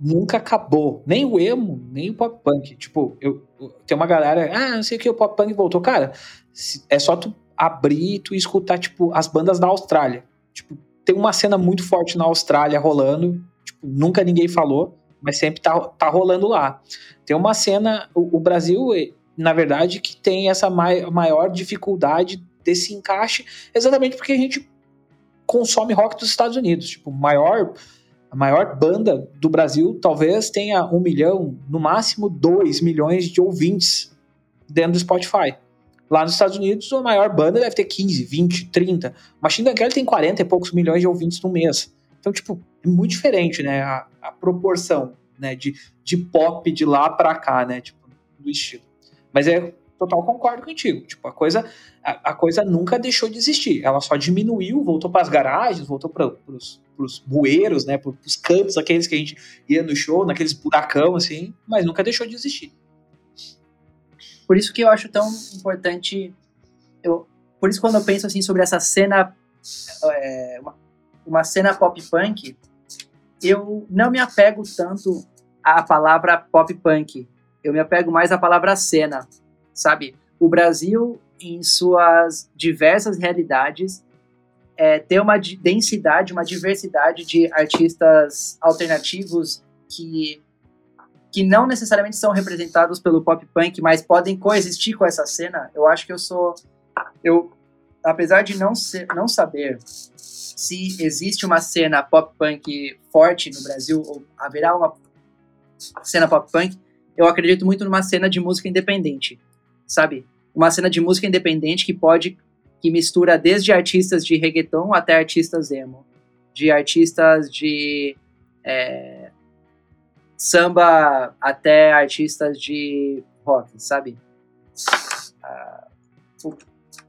nunca acabou. Nem o emo, nem o pop punk. Tipo, eu, tem uma galera, ah, não sei o que, o pop punk voltou. Cara, é só tu abrir e tu escutar, tipo, as bandas da Austrália. Tipo, tem uma cena muito forte na Austrália rolando, tipo, nunca ninguém falou, mas sempre tá, tá rolando lá. Tem uma cena, o, o Brasil, na verdade, que tem essa mai, maior dificuldade desse encaixe, exatamente porque a gente consome rock dos Estados Unidos. Tipo, maior, a maior banda do Brasil talvez tenha um milhão, no máximo dois milhões de ouvintes dentro do Spotify. Lá nos Estados Unidos, a maior banda deve ter 15, 20, 30. Machine Gun Kelly tem 40 e poucos milhões de ouvintes no mês. Então, tipo, é muito diferente, né? A, a proporção, né? De, de pop de lá para cá, né? Tipo, do estilo. Mas é total concordo contigo. Tipo, a coisa, a, a coisa nunca deixou de existir. Ela só diminuiu, voltou para as garagens, voltou para os bueiros, né? Para os campos, aqueles que a gente ia no show, naqueles buracão, assim, mas nunca deixou de existir. Por isso que eu acho tão importante. Eu, por isso, quando eu penso assim sobre essa cena, é, uma, uma cena pop punk, eu não me apego tanto à palavra pop punk. Eu me apego mais à palavra cena, sabe? O Brasil, em suas diversas realidades, é, tem uma densidade, uma diversidade de artistas alternativos que que não necessariamente são representados pelo pop punk, mas podem coexistir com essa cena, eu acho que eu sou eu apesar de não ser, não saber se existe uma cena pop punk forte no Brasil ou haverá uma cena pop punk, eu acredito muito numa cena de música independente, sabe? Uma cena de música independente que pode que mistura desde artistas de reggaeton até artistas emo, de artistas de é, samba até artistas de rock, sabe? Uh,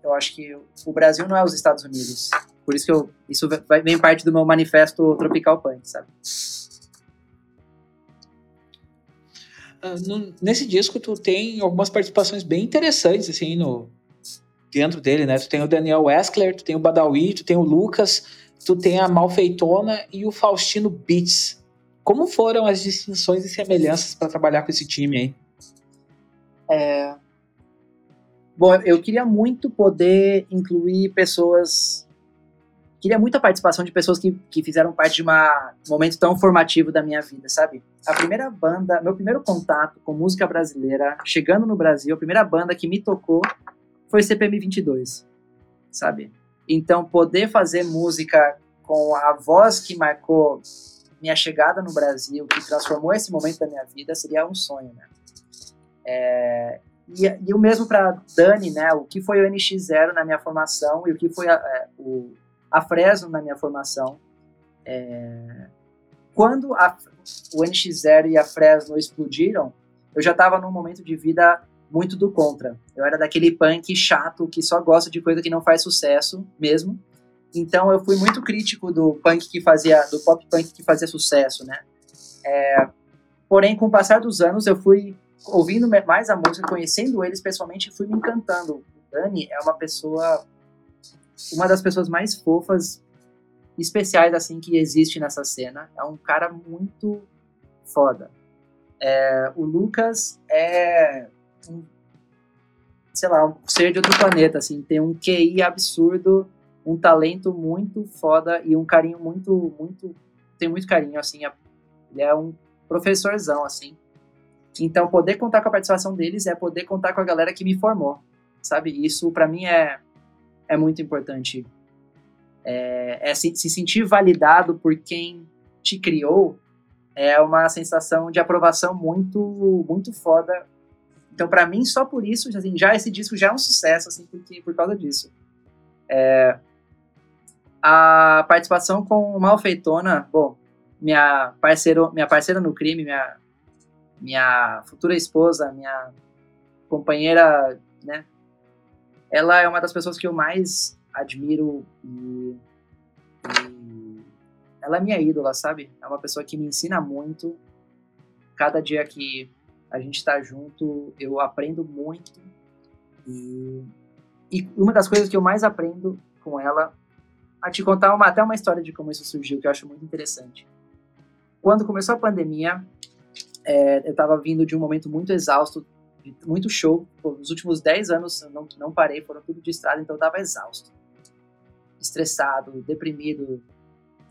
eu acho que o Brasil não é os Estados Unidos. Por isso que eu, isso vem parte do meu manifesto Tropical Punk, sabe? Uh, no, nesse disco tu tem algumas participações bem interessantes assim no dentro dele, né? Tu tem o Daniel Weskler, tu tem o Badawi, tu tem o Lucas, tu tem a Malfeitona e o Faustino Beats. Como foram as distinções e semelhanças para trabalhar com esse time aí? É... Bom, eu queria muito poder incluir pessoas. Queria muita participação de pessoas que, que fizeram parte de uma, um momento tão formativo da minha vida, sabe? A primeira banda, meu primeiro contato com música brasileira, chegando no Brasil, a primeira banda que me tocou foi CPM 22, sabe? Então, poder fazer música com a voz que marcou minha chegada no Brasil, que transformou esse momento da minha vida, seria um sonho, né? É, e, e, o mesmo para Dani, né? O que foi o NX0 na minha formação e o que foi a, é, o, a Fresno na minha formação. É, quando a, o NX0 e a Fresno explodiram, eu já estava num momento de vida muito do contra. Eu era daquele punk chato que só gosta de coisa que não faz sucesso mesmo. Então eu fui muito crítico do punk que fazia, do pop punk que fazia sucesso, né? É, porém, com o passar dos anos, eu fui ouvindo mais a música, conhecendo eles pessoalmente, fui me encantando. O Dani é uma pessoa, uma das pessoas mais fofas, especiais assim que existe nessa cena. É um cara muito foda. É, o Lucas é um, sei lá, um ser de outro planeta, assim, tem um QI absurdo um talento muito foda e um carinho muito, muito, tem muito carinho, assim, ele é um professorzão, assim. Então, poder contar com a participação deles é poder contar com a galera que me formou, sabe? Isso, para mim, é, é muito importante. É, é se, se sentir validado por quem te criou é uma sensação de aprovação muito, muito foda. Então, para mim, só por isso, assim, já esse disco já é um sucesso, assim, porque, por causa disso. É, a participação com Malfeitona, bom, minha, parceiro, minha parceira no crime, minha, minha futura esposa, minha companheira, né? Ela é uma das pessoas que eu mais admiro e, e ela é minha ídola, sabe? É uma pessoa que me ensina muito. Cada dia que a gente está junto, eu aprendo muito e e uma das coisas que eu mais aprendo com ela, a te contar uma, até uma história de como isso surgiu, que eu acho muito interessante. Quando começou a pandemia, é, eu estava vindo de um momento muito exausto, muito show. Nos últimos 10 anos eu não, não parei, foram tudo de estrada, então eu estava exausto, estressado, deprimido.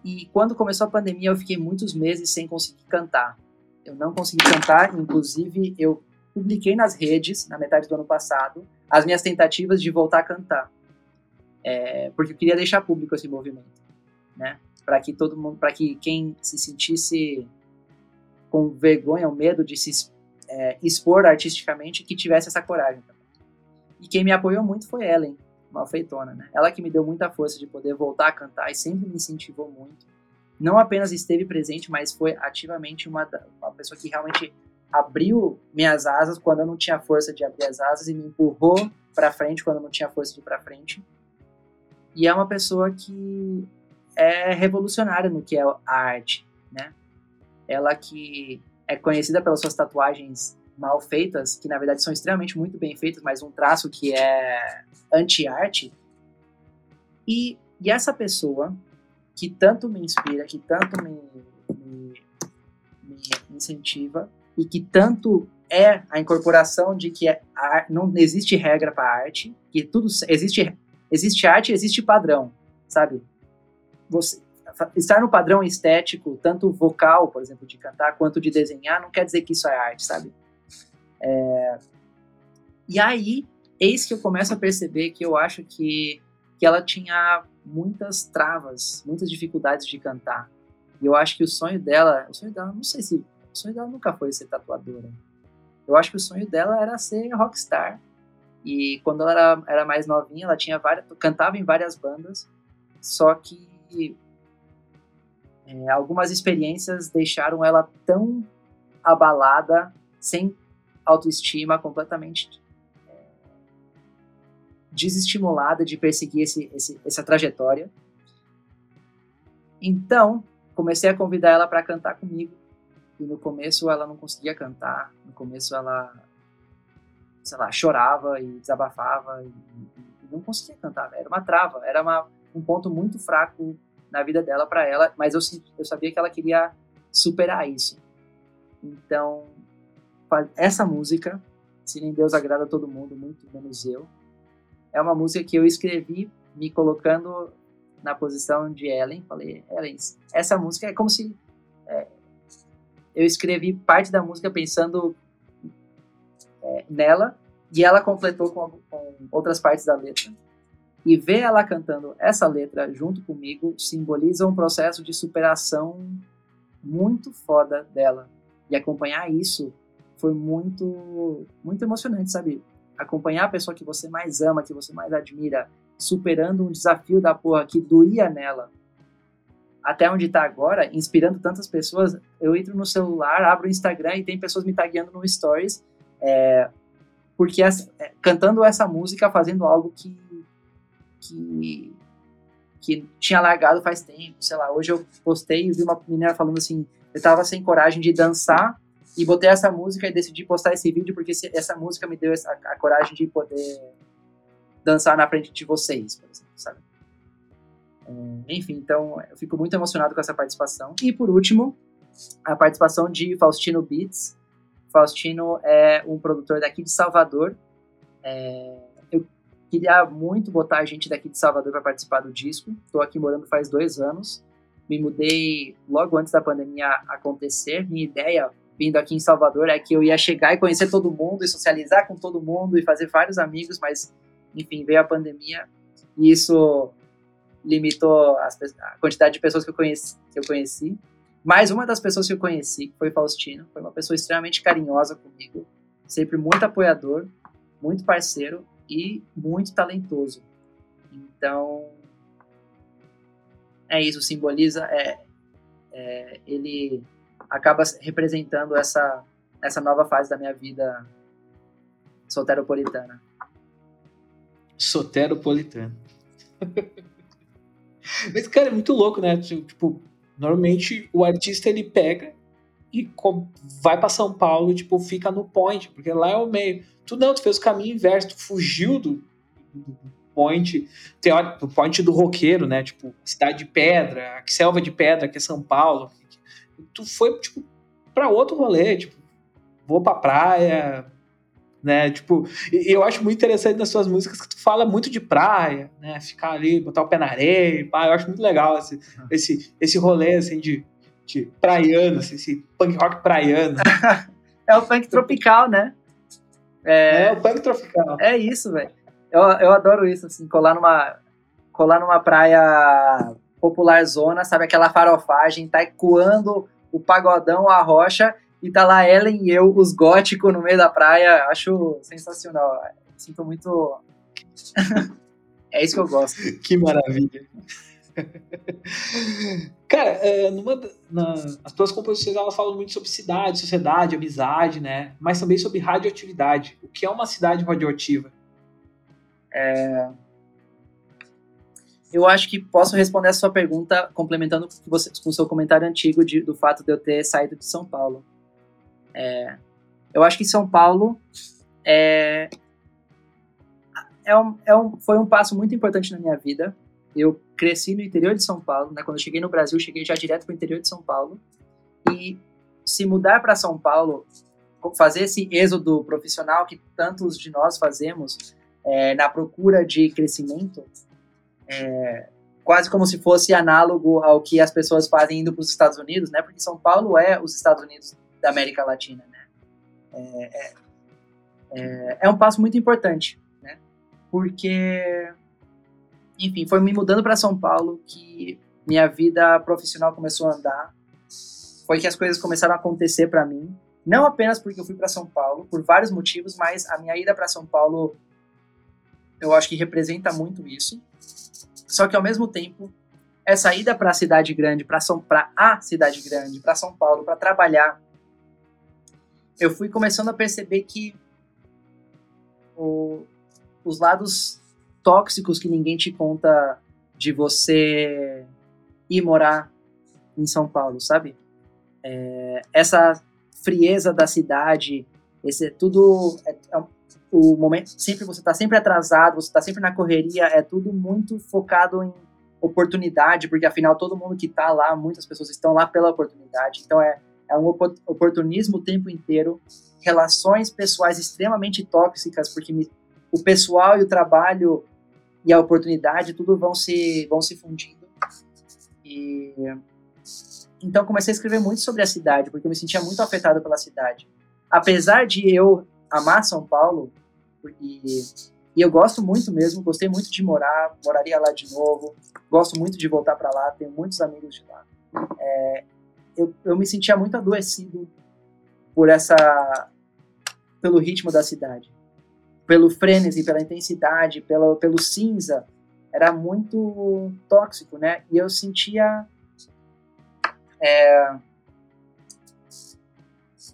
E quando começou a pandemia, eu fiquei muitos meses sem conseguir cantar. Eu não consegui cantar, inclusive eu publiquei nas redes, na metade do ano passado, as minhas tentativas de voltar a cantar. É, porque eu queria deixar público esse movimento, né? Para que todo mundo, para que quem se sentisse com vergonha ou medo de se é, expor artisticamente, que tivesse essa coragem. E quem me apoiou muito foi Ellen, malfeitona, né? Ela que me deu muita força de poder voltar a cantar e sempre me incentivou muito. Não apenas esteve presente, mas foi ativamente uma, uma pessoa que realmente abriu minhas asas quando eu não tinha força de abrir as asas e me empurrou para frente quando eu não tinha força de ir para frente. E é uma pessoa que é revolucionária no que é a arte, né? Ela que é conhecida pelas suas tatuagens mal feitas, que na verdade são extremamente muito bem feitas, mas um traço que é anti-arte. E, e essa pessoa que tanto me inspira, que tanto me, me, me incentiva, e que tanto é a incorporação de que é a, não existe regra para arte, que tudo existe existe arte, existe padrão, sabe? Você estar no padrão estético, tanto vocal, por exemplo, de cantar, quanto de desenhar, não quer dizer que isso é arte, sabe? É... E aí, eis que eu começo a perceber que eu acho que, que ela tinha muitas travas, muitas dificuldades de cantar. E eu acho que o sonho dela, o sonho dela, não sei se o sonho dela nunca foi ser tatuadora. Eu acho que o sonho dela era ser rockstar. E quando ela era, era mais novinha, ela tinha várias, cantava em várias bandas, só que é, algumas experiências deixaram ela tão abalada, sem autoestima, completamente desestimulada de perseguir esse, esse, essa trajetória. Então, comecei a convidar ela para cantar comigo e no começo ela não conseguia cantar, no começo ela, sei lá, chorava e desabafava e, e não conseguia cantar, era uma trava, era uma, um ponto muito fraco na vida dela para ela, mas eu, eu sabia que ela queria superar isso. Então, essa música, Se Nem Deus Agrada a Todo Mundo, muito menos eu, é uma música que eu escrevi me colocando na posição de Ellen. Falei, Ellen, essa música é como se é, eu escrevi parte da música pensando é, nela e ela completou com, com, outras partes da letra. E ver ela cantando essa letra junto comigo simboliza um processo de superação muito foda dela. E acompanhar isso foi muito, muito emocionante, sabe? Acompanhar a pessoa que você mais ama, que você mais admira, superando um desafio da porra que doía nela até onde está agora, inspirando tantas pessoas, eu entro no celular, abro o Instagram e tem pessoas me tagueando no Stories, é, porque é, cantando essa música, fazendo algo que, que, que tinha largado faz tempo, sei lá, hoje eu postei e vi uma menina falando assim, eu estava sem coragem de dançar e botei essa música e decidi postar esse vídeo porque essa música me deu essa, a coragem de poder dançar na frente de vocês, por exemplo, sabe? É, enfim, então eu fico muito emocionado com essa participação. E por último, a participação de Faustino Beats. Faustino é um produtor daqui de Salvador. É, eu queria muito botar a gente daqui de Salvador para participar do disco. Estou aqui morando faz dois anos. Me mudei logo antes da pandemia acontecer. Minha ideia, vindo aqui em Salvador, é que eu ia chegar e conhecer todo mundo e socializar com todo mundo e fazer vários amigos, mas enfim, veio a pandemia e isso limitou as, a quantidade de pessoas que eu, conheci, que eu conheci. Mas uma das pessoas que eu conheci foi Faustino, foi uma pessoa extremamente carinhosa comigo, sempre muito apoiador, muito parceiro e muito talentoso. Então, é isso, simboliza, é, é, ele acaba representando essa, essa nova fase da minha vida solteropolitana. Soteropolitana. Mas, cara, é muito louco, né? Tipo, normalmente o artista ele pega e vai para São Paulo, tipo, fica no point, porque lá é o meio. Tu não, tu fez o caminho inverso, tu fugiu do, point teórico, do point do roqueiro, né? Tipo, cidade de pedra, selva de pedra, que é São Paulo. Tu foi, tipo, pra outro rolê, tipo, vou pra praia, né? Tipo, eu acho muito interessante nas suas músicas que tu fala muito de praia, né? Ficar ali, botar o pé na areia, pá, eu acho muito legal esse, esse, esse rolê, assim, de, de praiano, assim, esse punk rock praiano. é o punk tropical, né? É, é o punk tropical. É isso, velho. Eu, eu adoro isso, assim, colar numa, colar numa praia popular zona, sabe? Aquela farofagem, tá ecoando o pagodão, a rocha, e tá lá Ellen e eu, os góticos, no meio da praia. Acho sensacional. Sinto muito. é isso que eu gosto. Que maravilha. Cara, é, numa, na, as tuas composições elas falam muito sobre cidade, sociedade, amizade, né? Mas também sobre radioatividade. O que é uma cidade radioativa? É... Eu acho que posso responder a sua pergunta complementando com, você, com o seu comentário antigo de, do fato de eu ter saído de São Paulo. É... Eu acho que São Paulo é, é um, é um, foi um passo muito importante na minha vida. Eu cresci no interior de São Paulo, né? Quando eu cheguei no Brasil, cheguei já direto para o interior de São Paulo. E se mudar para São Paulo, fazer esse êxodo profissional que tantos de nós fazemos, é, na procura de crescimento, é, quase como se fosse análogo ao que as pessoas fazem indo para os Estados Unidos, né? Porque São Paulo é os Estados Unidos da América Latina, né? É, é, é, é um passo muito importante, né? Porque, enfim, foi me mudando para São Paulo que minha vida profissional começou a andar, foi que as coisas começaram a acontecer para mim. Não apenas porque eu fui para São Paulo, por vários motivos, mas a minha ida para São Paulo eu acho que representa muito isso. Só que ao mesmo tempo, essa ida para a cidade grande, para São para a cidade grande, para São Paulo, para trabalhar, eu fui começando a perceber que o, os lados tóxicos que ninguém te conta de você ir morar em São Paulo, sabe? É, essa frieza da cidade, esse tudo é, é, o momento sempre você está sempre atrasado, você está sempre na correria, é tudo muito focado em oportunidade, porque afinal todo mundo que está lá, muitas pessoas estão lá pela oportunidade. Então é, é um oportunismo o tempo inteiro, relações pessoais extremamente tóxicas, porque me, o pessoal e o trabalho e a oportunidade tudo vão se vão se fundindo. E então comecei a escrever muito sobre a cidade, porque eu me sentia muito afetado pela cidade. Apesar de eu amar São Paulo, e, e eu gosto muito mesmo, gostei muito de morar, moraria lá de novo, gosto muito de voltar para lá, tenho muitos amigos de lá. É, eu, eu me sentia muito adoecido por essa, pelo ritmo da cidade, pelo frenesi, pela intensidade, pelo, pelo cinza, era muito tóxico, né? E eu sentia é,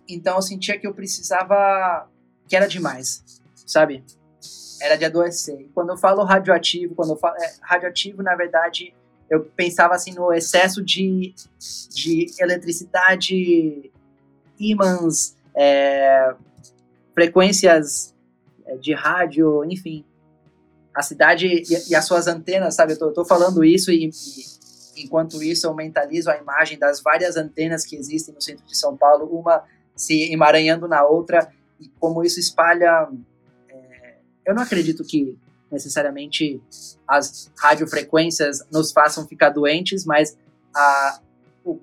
então eu sentia que eu precisava que era demais sabe? Era de adoecer. E quando eu falo radioativo, quando eu falo é, radioativo, na verdade, eu pensava assim no excesso de, de eletricidade, ímãs, é, frequências é, de rádio, enfim. A cidade e, e, as suas antenas, sabe? Eu tô, eu tô falando isso e, e, enquanto isso eu mentalizo a imagem das várias antenas que existem no centro de São Paulo, uma se emaranhando na outra e como isso espalha eu não acredito que necessariamente as radiofrequências nos façam ficar doentes, mas a, o,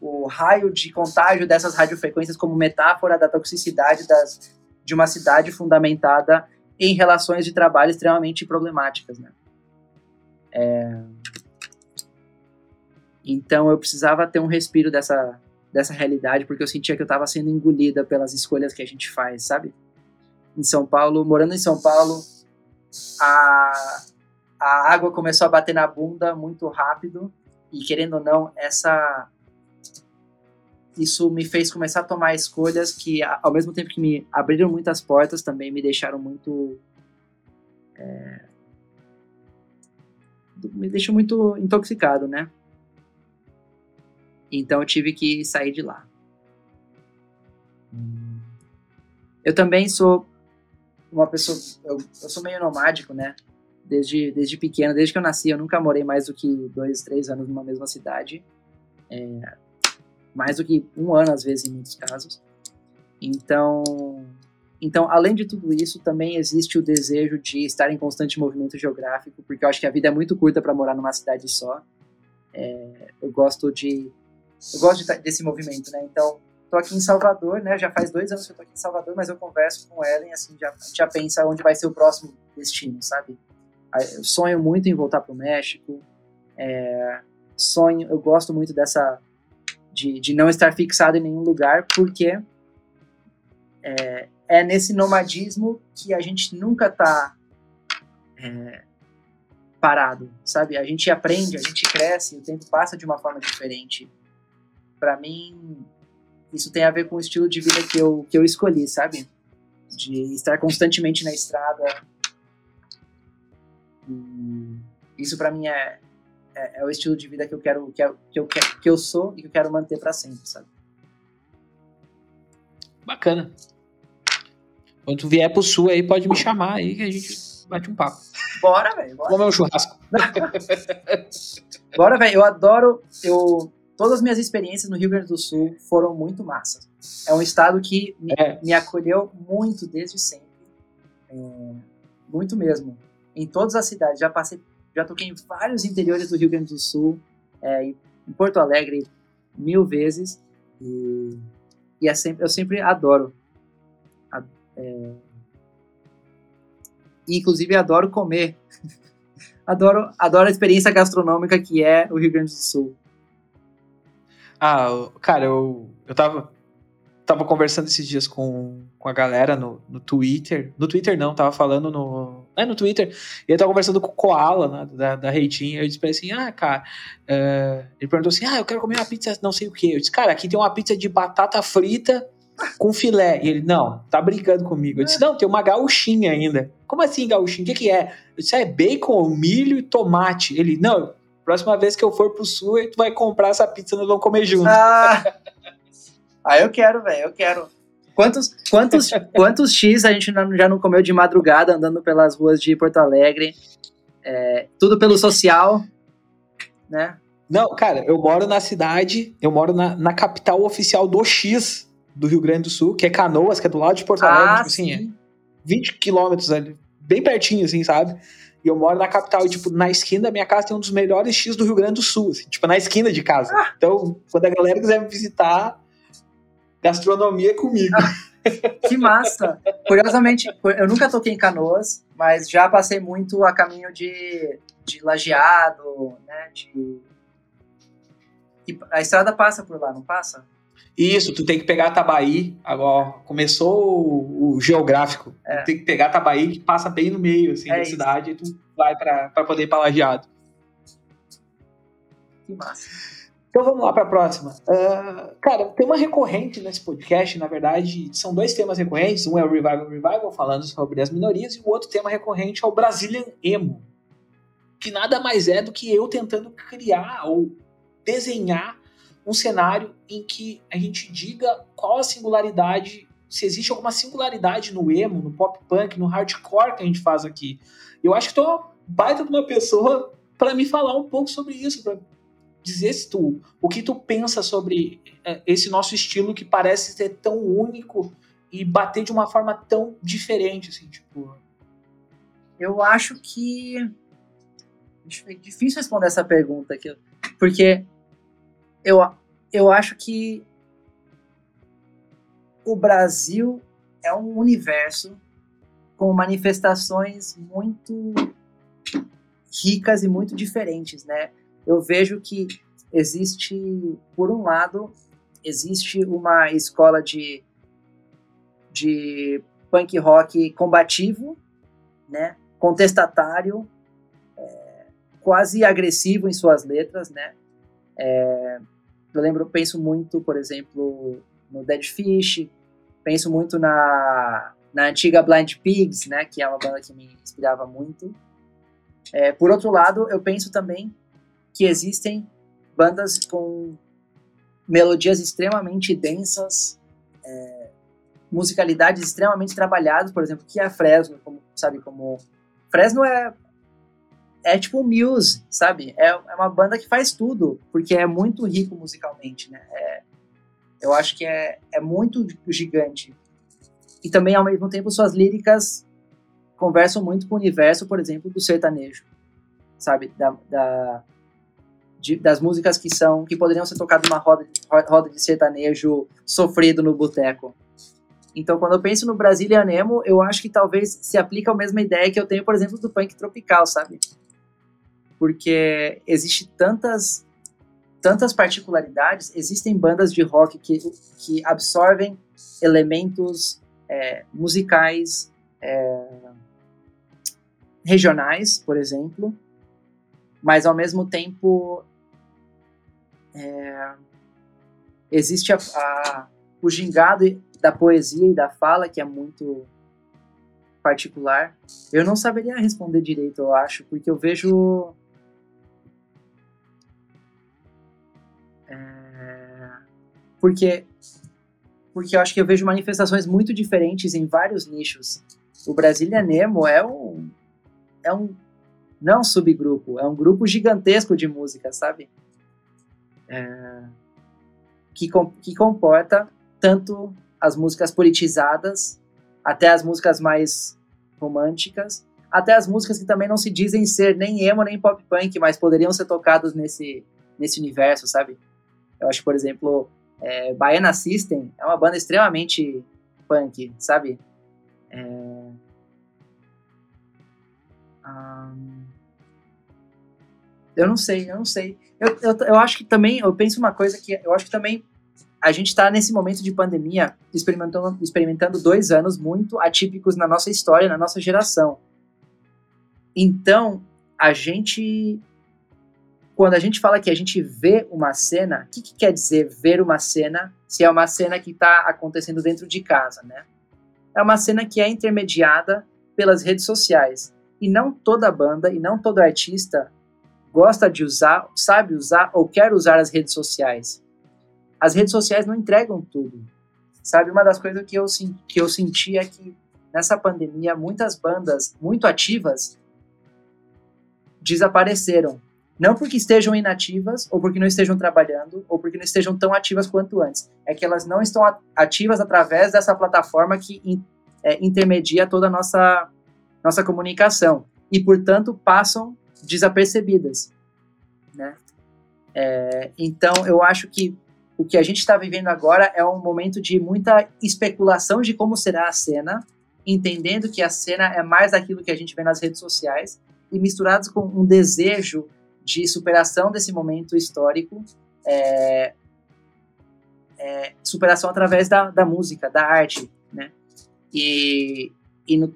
o raio de contágio dessas radiofrequências como metáfora da toxicidade das, de uma cidade fundamentada em relações de trabalho extremamente problemáticas, né? É... Então eu precisava ter um respiro dessa, dessa realidade, porque eu sentia que eu estava sendo engolida pelas escolhas que a gente faz, sabe? em São Paulo, morando em São Paulo, a, a água começou a bater na bunda muito rápido e querendo ou não, essa isso me fez começar a tomar escolhas que, ao mesmo tempo que me abriram muitas portas, também me deixaram muito. É, me deixou muito intoxicado, né? Então eu tive que sair de lá. Eu também sou uma pessoa. Eu, eu sou meio nomádico, né? Desde, desde pequeno, desde que eu nasci, eu nunca morei mais do que dois, três anos numa mesma cidade. É, mais do que um ano, às vezes, em muitos casos. Então, então, além de tudo isso, também existe o desejo de estar em constante movimento geográfico, porque eu acho que a vida é muito curta para morar numa cidade só. É, eu gosto de eu gosto de, desse movimento, né? Então, tô aqui em Salvador, né? Já faz dois anos que eu tô aqui em Salvador, mas eu converso com Ellen, assim, já, já pensa onde vai ser o próximo destino, sabe? Eu sonho muito em voltar para o México. É, sonho, eu gosto muito dessa de, de não estar fixado em nenhum lugar, porque é, é nesse nomadismo que a gente nunca tá é, parado, sabe? A gente aprende, a gente cresce, o tempo passa de uma forma diferente. Para mim, isso tem a ver com o estilo de vida que eu, que eu escolhi, sabe? De estar constantemente na estrada. E isso para mim é, é, é, o estilo de vida que eu quero, que eu, que eu, que eu sou e que eu quero manter para sempre, sabe? Bacana. Quando tu vier pro sul aí, pode me chamar aí que a gente bate um papo. Bora, velho. Vamos Comer um churrasco. bora, velho. Eu adoro. Eu, todas as minhas experiências no Rio Grande do Sul foram muito massas. É um estado que me, é. me acolheu muito desde sempre. É, muito mesmo. Em todas as cidades. Já passei, já toquei em vários interiores do Rio Grande do Sul. É, em Porto Alegre mil vezes. E, e é sempre, eu sempre adoro é... Inclusive, adoro comer. adoro, adoro a experiência gastronômica que é o Rio Grande do Sul. Ah, cara, eu, eu tava, tava conversando esses dias com, com a galera no, no Twitter. No Twitter não, tava falando no. É, no Twitter. E eu tava conversando com o Koala, né, da, da Reitinha. Eu disse pra ele assim: ah, cara. Uh, ele perguntou assim: ah, eu quero comer uma pizza não sei o que. Eu disse, cara, aqui tem uma pizza de batata frita com filé. E ele, não, tá brincando comigo. Eu disse, não, tem uma gauchinha ainda. Como assim gauchinha? O que, que é? Eu disse, ah, é bacon, milho e tomate. Ele, não, próxima vez que eu for pro sul, tu vai comprar essa pizza, nós vamos comer junto. Ah, ah eu quero, velho, eu quero. Quantos, quantos, quantos X a gente já não comeu de madrugada andando pelas ruas de Porto Alegre? É, tudo pelo social, né? Não, cara, eu moro na cidade, eu moro na, na capital oficial do X do Rio Grande do Sul, que é Canoas, que é do lado de Porto Alegre, ah, tipo assim, é 20 quilômetros ali, bem pertinho, assim, sabe? E eu moro na capital, e, tipo, na esquina da minha casa tem um dos melhores X do Rio Grande do Sul, assim, tipo, na esquina de casa. Ah. Então, quando a galera quiser me visitar, gastronomia é comigo. que massa! Curiosamente, eu nunca toquei em Canoas, mas já passei muito a caminho de, de lajeado, né, de... E a estrada passa por lá, não passa? Isso, tu tem que pegar Tabaí. Agora começou o, o geográfico. É. Tu tem que pegar Tabaí que passa bem no meio assim, é da isso. cidade e tu vai para poder ir pra Lajeado. Que massa. Então vamos lá para a próxima. Uh, cara, tem uma recorrente nesse podcast, na verdade, são dois temas recorrentes. Um é o Revival Revival, falando sobre as minorias, e o outro tema recorrente é o Brazilian Emo, que nada mais é do que eu tentando criar ou desenhar um cenário em que a gente diga qual a singularidade, se existe alguma singularidade no emo, no pop punk, no hardcore que a gente faz aqui. Eu acho que tô baita de uma pessoa para me falar um pouco sobre isso, para dizer se tu, o que tu pensa sobre é, esse nosso estilo que parece ser tão único e bater de uma forma tão diferente, assim, tipo. Eu acho que é difícil responder essa pergunta aqui, porque eu, eu acho que o Brasil é um universo com manifestações muito ricas e muito diferentes, né? Eu vejo que existe, por um lado, existe uma escola de, de punk rock combativo, né? Contestatário, é, quase agressivo em suas letras, né? É, eu lembro, penso muito, por exemplo, no Dead Fish, penso muito na, na antiga Blind Pigs, né, que é uma banda que me inspirava muito. É, por outro lado, eu penso também que existem bandas com melodias extremamente densas, é, musicalidades extremamente trabalhadas, por exemplo, que é a Fresno, como, sabe, como... Fresno é é tipo o Muse, sabe? É, é uma banda que faz tudo, porque é muito rico musicalmente, né? É, eu acho que é, é muito gigante. E também, ao mesmo tempo, suas líricas conversam muito com o universo, por exemplo, do sertanejo, sabe? Da, da de, das músicas que são que poderiam ser tocadas numa roda, roda de sertanejo sofrido no boteco. Então, quando eu penso no Brasília Nemo, eu acho que talvez se aplica a mesma ideia que eu tenho, por exemplo, do punk tropical, sabe? Porque existe tantas tantas particularidades, existem bandas de rock que, que absorvem elementos é, musicais é, regionais, por exemplo, mas ao mesmo tempo é, existe a, a, o gingado da poesia e da fala que é muito particular. Eu não saberia responder direito, eu acho, porque eu vejo porque porque eu acho que eu vejo manifestações muito diferentes em vários nichos. O Brasília Nemo é um é um não um subgrupo, é um grupo gigantesco de música, sabe? É, que, que comporta tanto as músicas politizadas, até as músicas mais românticas, até as músicas que também não se dizem ser nem emo nem pop punk, mas poderiam ser tocadas nesse, nesse universo, sabe? Eu acho, por exemplo, é, Baiana System é uma banda extremamente punk, sabe? É, eu não sei, eu não sei. Eu, eu, eu acho que também, eu penso uma coisa que eu acho que também a gente está nesse momento de pandemia experimentando, experimentando dois anos muito atípicos na nossa história, na nossa geração. Então, a gente. Quando a gente fala que a gente vê uma cena, o que, que quer dizer ver uma cena se é uma cena que está acontecendo dentro de casa, né? É uma cena que é intermediada pelas redes sociais. E não toda banda e não todo artista gosta de usar, sabe usar ou quer usar as redes sociais. As redes sociais não entregam tudo. Sabe, uma das coisas que eu, que eu senti é que nessa pandemia muitas bandas muito ativas desapareceram. Não porque estejam inativas, ou porque não estejam trabalhando, ou porque não estejam tão ativas quanto antes. É que elas não estão ativas através dessa plataforma que é, intermedia toda a nossa, nossa comunicação. E, portanto, passam desapercebidas, né? É, então, eu acho que o que a gente está vivendo agora é um momento de muita especulação de como será a cena, entendendo que a cena é mais aquilo que a gente vê nas redes sociais e misturados com um desejo de superação desse momento histórico, é, é, superação através da, da música, da arte, né? E, e, no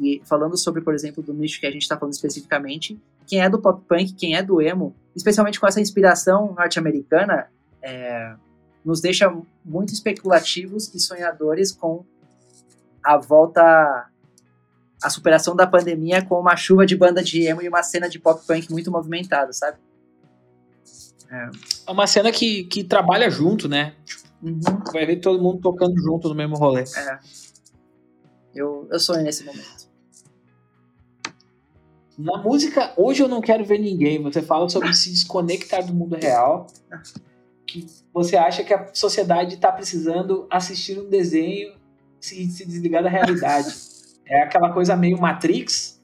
e falando sobre, por exemplo, do nicho que a gente está falando especificamente, quem é do pop punk, quem é do emo, especialmente com essa inspiração norte-americana, é, nos deixa muito especulativos e sonhadores com a volta, a superação da pandemia com uma chuva de banda de emo e uma cena de pop punk muito movimentada, sabe? É, é uma cena que, que trabalha junto, né? Uhum. Vai ver todo mundo tocando junto no mesmo rolê. É. Eu, eu sonho nesse momento. Na música, hoje eu não quero ver ninguém. Você fala sobre se desconectar do mundo real. Que você acha que a sociedade está precisando assistir um desenho e se desligar da realidade. É aquela coisa meio Matrix?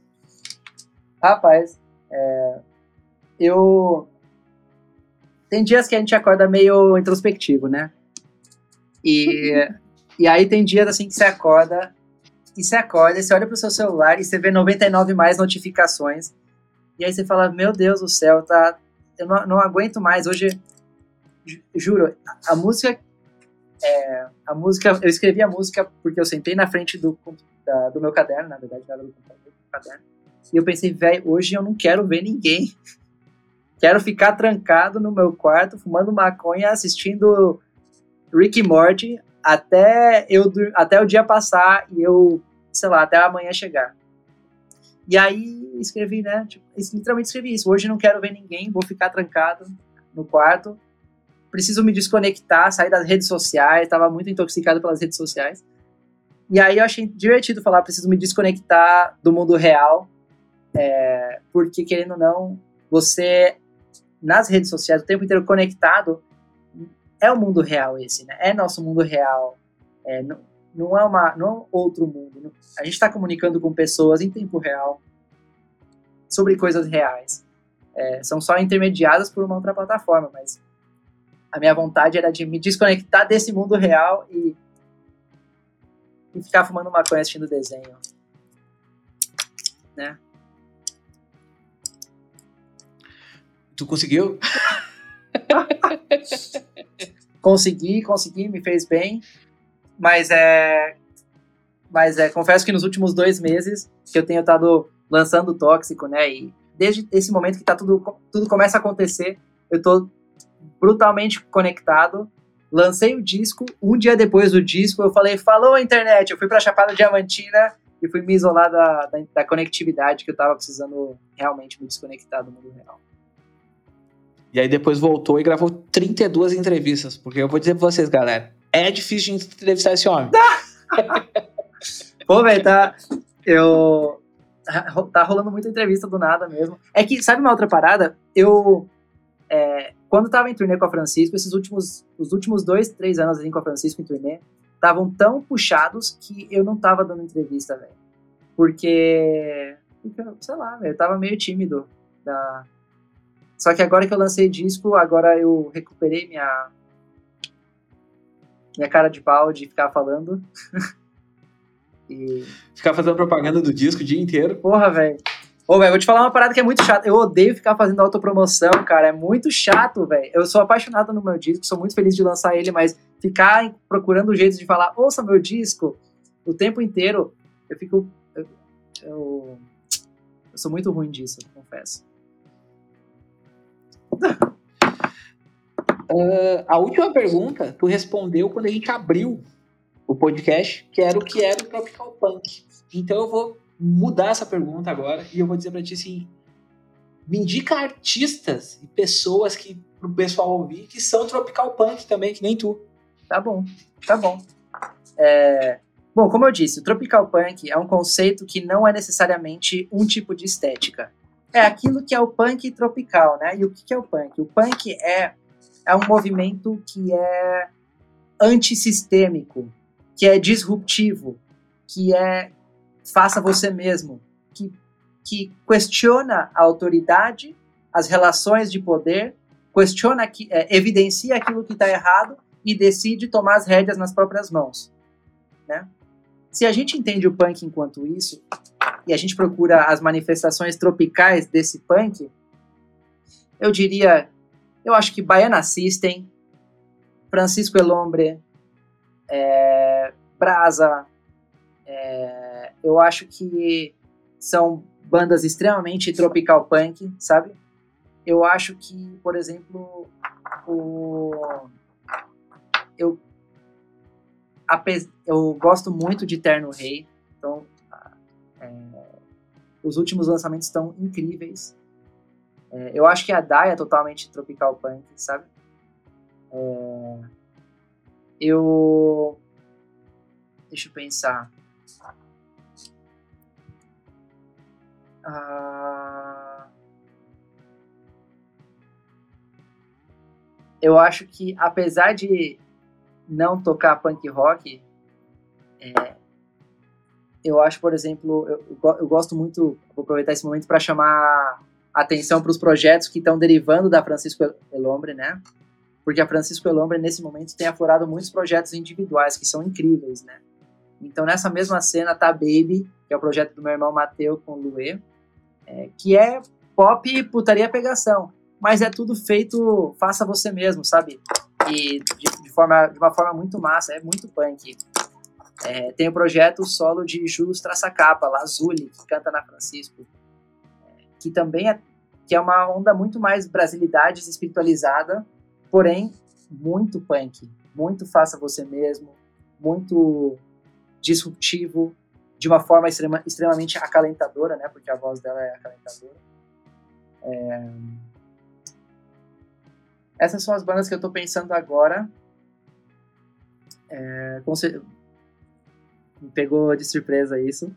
Rapaz, é, eu. Tem dias que a gente acorda meio introspectivo, né? E, e aí tem dias assim que você acorda e você acorda, você olha pro seu celular e você vê 99 mais notificações. E aí você fala, meu Deus do céu, tá. Eu não, não aguento mais. Hoje, juro, a, a música. É, a música. Eu escrevi a música porque eu sentei na frente do, da, do meu caderno, na verdade, era do computador, do caderno. E eu pensei, velho, hoje eu não quero ver ninguém. Quero ficar trancado no meu quarto, fumando maconha, assistindo Rick e Morty até, eu, até o dia passar e eu, sei lá, até amanhã chegar. E aí escrevi, né? Tipo, literalmente escrevi isso. Hoje não quero ver ninguém, vou ficar trancado no quarto. Preciso me desconectar, sair das redes sociais. Estava muito intoxicado pelas redes sociais. E aí eu achei divertido falar, preciso me desconectar do mundo real, é, porque querendo ou não, você nas redes sociais o tempo inteiro conectado é o mundo real esse, né? É nosso mundo real. É, não, não é uma, não é outro mundo. A gente está comunicando com pessoas em tempo real sobre coisas reais. É, são só intermediadas por uma outra plataforma, mas a minha vontade era de me desconectar desse mundo real e, e ficar fumando maconha assistindo desenho. Né? Tu conseguiu? consegui, consegui, me fez bem. Mas é. Mas é, confesso que nos últimos dois meses que eu tenho estado lançando tóxico, né? E desde esse momento que tá tudo, tudo começa a acontecer, eu tô brutalmente conectado. Lancei o disco, um dia depois do disco, eu falei, falou internet, eu fui pra Chapada Diamantina e fui me isolar da, da, da conectividade que eu tava precisando realmente me desconectar do mundo real. E aí depois voltou e gravou 32 entrevistas, porque eu vou dizer pra vocês, galera, é difícil de entrevistar esse homem. Pô, velho, tá. Eu. Tá rolando muita entrevista do nada mesmo. É que, sabe uma outra parada? Eu. É, quando tava em turnê com a Francisco, esses últimos. Os últimos dois, três anos assim com a Francisco em turnê, estavam tão puxados que eu não tava dando entrevista, velho. Porque. Sei lá, velho, eu tava meio tímido da, só que agora que eu lancei disco, agora eu recuperei minha minha cara de pau de ficar falando. e... Ficar fazendo propaganda do disco o dia inteiro. Porra, velho. Ô, velho, vou te falar uma parada que é muito chata. Eu odeio ficar fazendo autopromoção, cara. É muito chato, velho. Eu sou apaixonado no meu disco, sou muito feliz de lançar ele, mas ficar procurando jeitos de falar, ouça meu disco, o tempo inteiro, eu fico. Eu, eu, eu sou muito ruim disso, confesso. Uh, a última pergunta tu respondeu quando a gente abriu o podcast, que era o que era o Tropical Punk. Então eu vou mudar essa pergunta agora e eu vou dizer para ti assim: me indica artistas e pessoas que pro pessoal ouvir que são Tropical Punk também, que nem tu. Tá bom, tá bom. É... Bom, como eu disse, o Tropical Punk é um conceito que não é necessariamente um tipo de estética. É aquilo que é o punk tropical, né? E o que é o punk? O punk é é um movimento que é antissistêmico, que é disruptivo, que é faça você mesmo, que, que questiona a autoridade, as relações de poder, questiona, que, é, evidencia aquilo que está errado e decide tomar as rédeas nas próprias mãos. Né? Se a gente entende o punk enquanto isso, e a gente procura as manifestações tropicais desse punk, eu diria eu acho que Baiana System, Francisco Elombre, é, Brasa, é, eu acho que são bandas extremamente tropical punk, sabe? Eu acho que, por exemplo, o, eu, eu gosto muito de Terno Rei, então é, os últimos lançamentos estão incríveis. É, eu acho que a Dai é totalmente tropical punk, sabe? É, eu. Deixa eu pensar. Ah, eu acho que, apesar de não tocar punk rock, é, eu acho, por exemplo, eu, eu gosto muito, vou aproveitar esse momento para chamar atenção para os projetos que estão derivando da Francisco Elombre, né? Porque a Francisco Elombre, nesse momento, tem aflorado muitos projetos individuais que são incríveis, né? Então, nessa mesma cena tá Baby, que é o projeto do meu irmão Mateu com o Luê, é, que é pop putaria pegação, mas é tudo feito faça você mesmo, sabe? E de, de forma, de uma forma muito massa, é muito punk. É, tem o projeto solo de Jus Traçacapa, Lazuli, que canta na Francisco que também é, que é uma onda muito mais brasilidades espiritualizada, porém muito punk, muito faça você mesmo, muito disruptivo, de uma forma extrema, extremamente acalentadora, né? Porque a voz dela é acalentadora. É... Essas são as bandas que eu estou pensando agora. É... Me pegou de surpresa isso.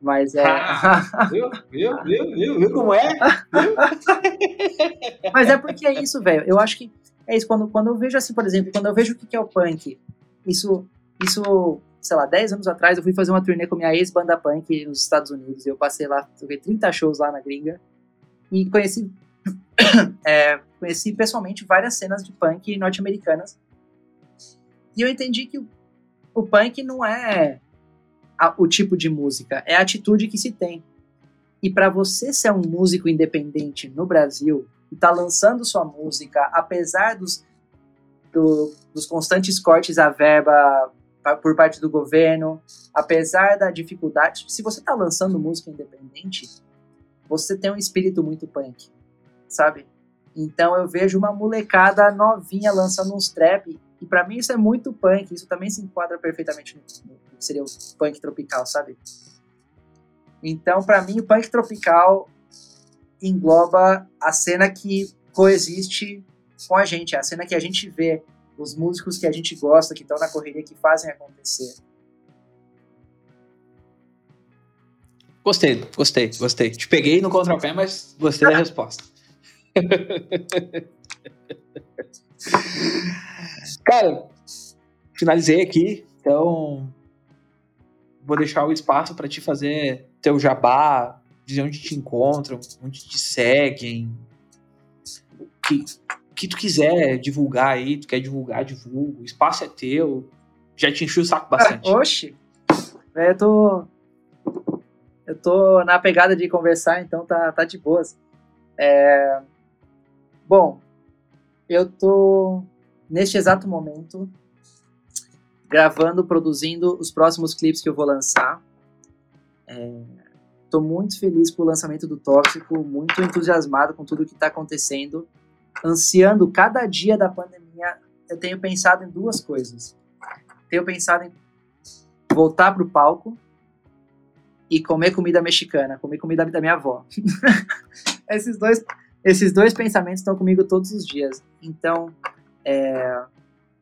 Mas é. Ah, viu? Viu? Viu? Viu? Viu como é? Viu? Mas é porque é isso, velho. Eu acho que é isso. Quando, quando eu vejo assim, por exemplo, quando eu vejo o que é o punk, isso, isso, sei lá, 10 anos atrás, eu fui fazer uma turnê com minha ex-banda punk nos Estados Unidos. Eu passei lá, toquei 30 shows lá na gringa. E conheci, é, conheci pessoalmente várias cenas de punk norte-americanas. E eu entendi que o, o punk não é a, o tipo de música, é a atitude que se tem. E para você ser um músico independente no Brasil e tá lançando sua música, apesar dos, do, dos constantes cortes à verba por parte do governo, apesar da dificuldade, se você tá lançando música independente, você tem um espírito muito punk, sabe? Então eu vejo uma molecada novinha lançando uns trap e para mim isso é muito punk, isso também se enquadra perfeitamente no, que seria o punk tropical, sabe? Então, para mim, o punk tropical engloba a cena que coexiste com a gente, a cena que a gente vê, os músicos que a gente gosta, que estão na correria, que fazem acontecer. Gostei, gostei, gostei. Te peguei no contrapé, mas gostei da resposta. Cara, finalizei aqui, então vou deixar o espaço para te fazer teu jabá, dizer onde te encontram, onde te seguem, que que tu quiser divulgar aí, tu quer divulgar, divulga, o espaço é teu, já te enchi o saco bastante. Ah, oxi, eu tô, eu tô na pegada de conversar, então tá, tá de boas. É, bom, eu tô neste exato momento gravando, produzindo os próximos clipes que eu vou lançar. Estou é, muito feliz com o lançamento do Tóxico, muito entusiasmado com tudo que está acontecendo, ansiando cada dia da pandemia. Eu tenho pensado em duas coisas. Tenho pensado em voltar para o palco e comer comida mexicana, comer comida da minha avó. esses dois, esses dois pensamentos estão comigo todos os dias. Então, é,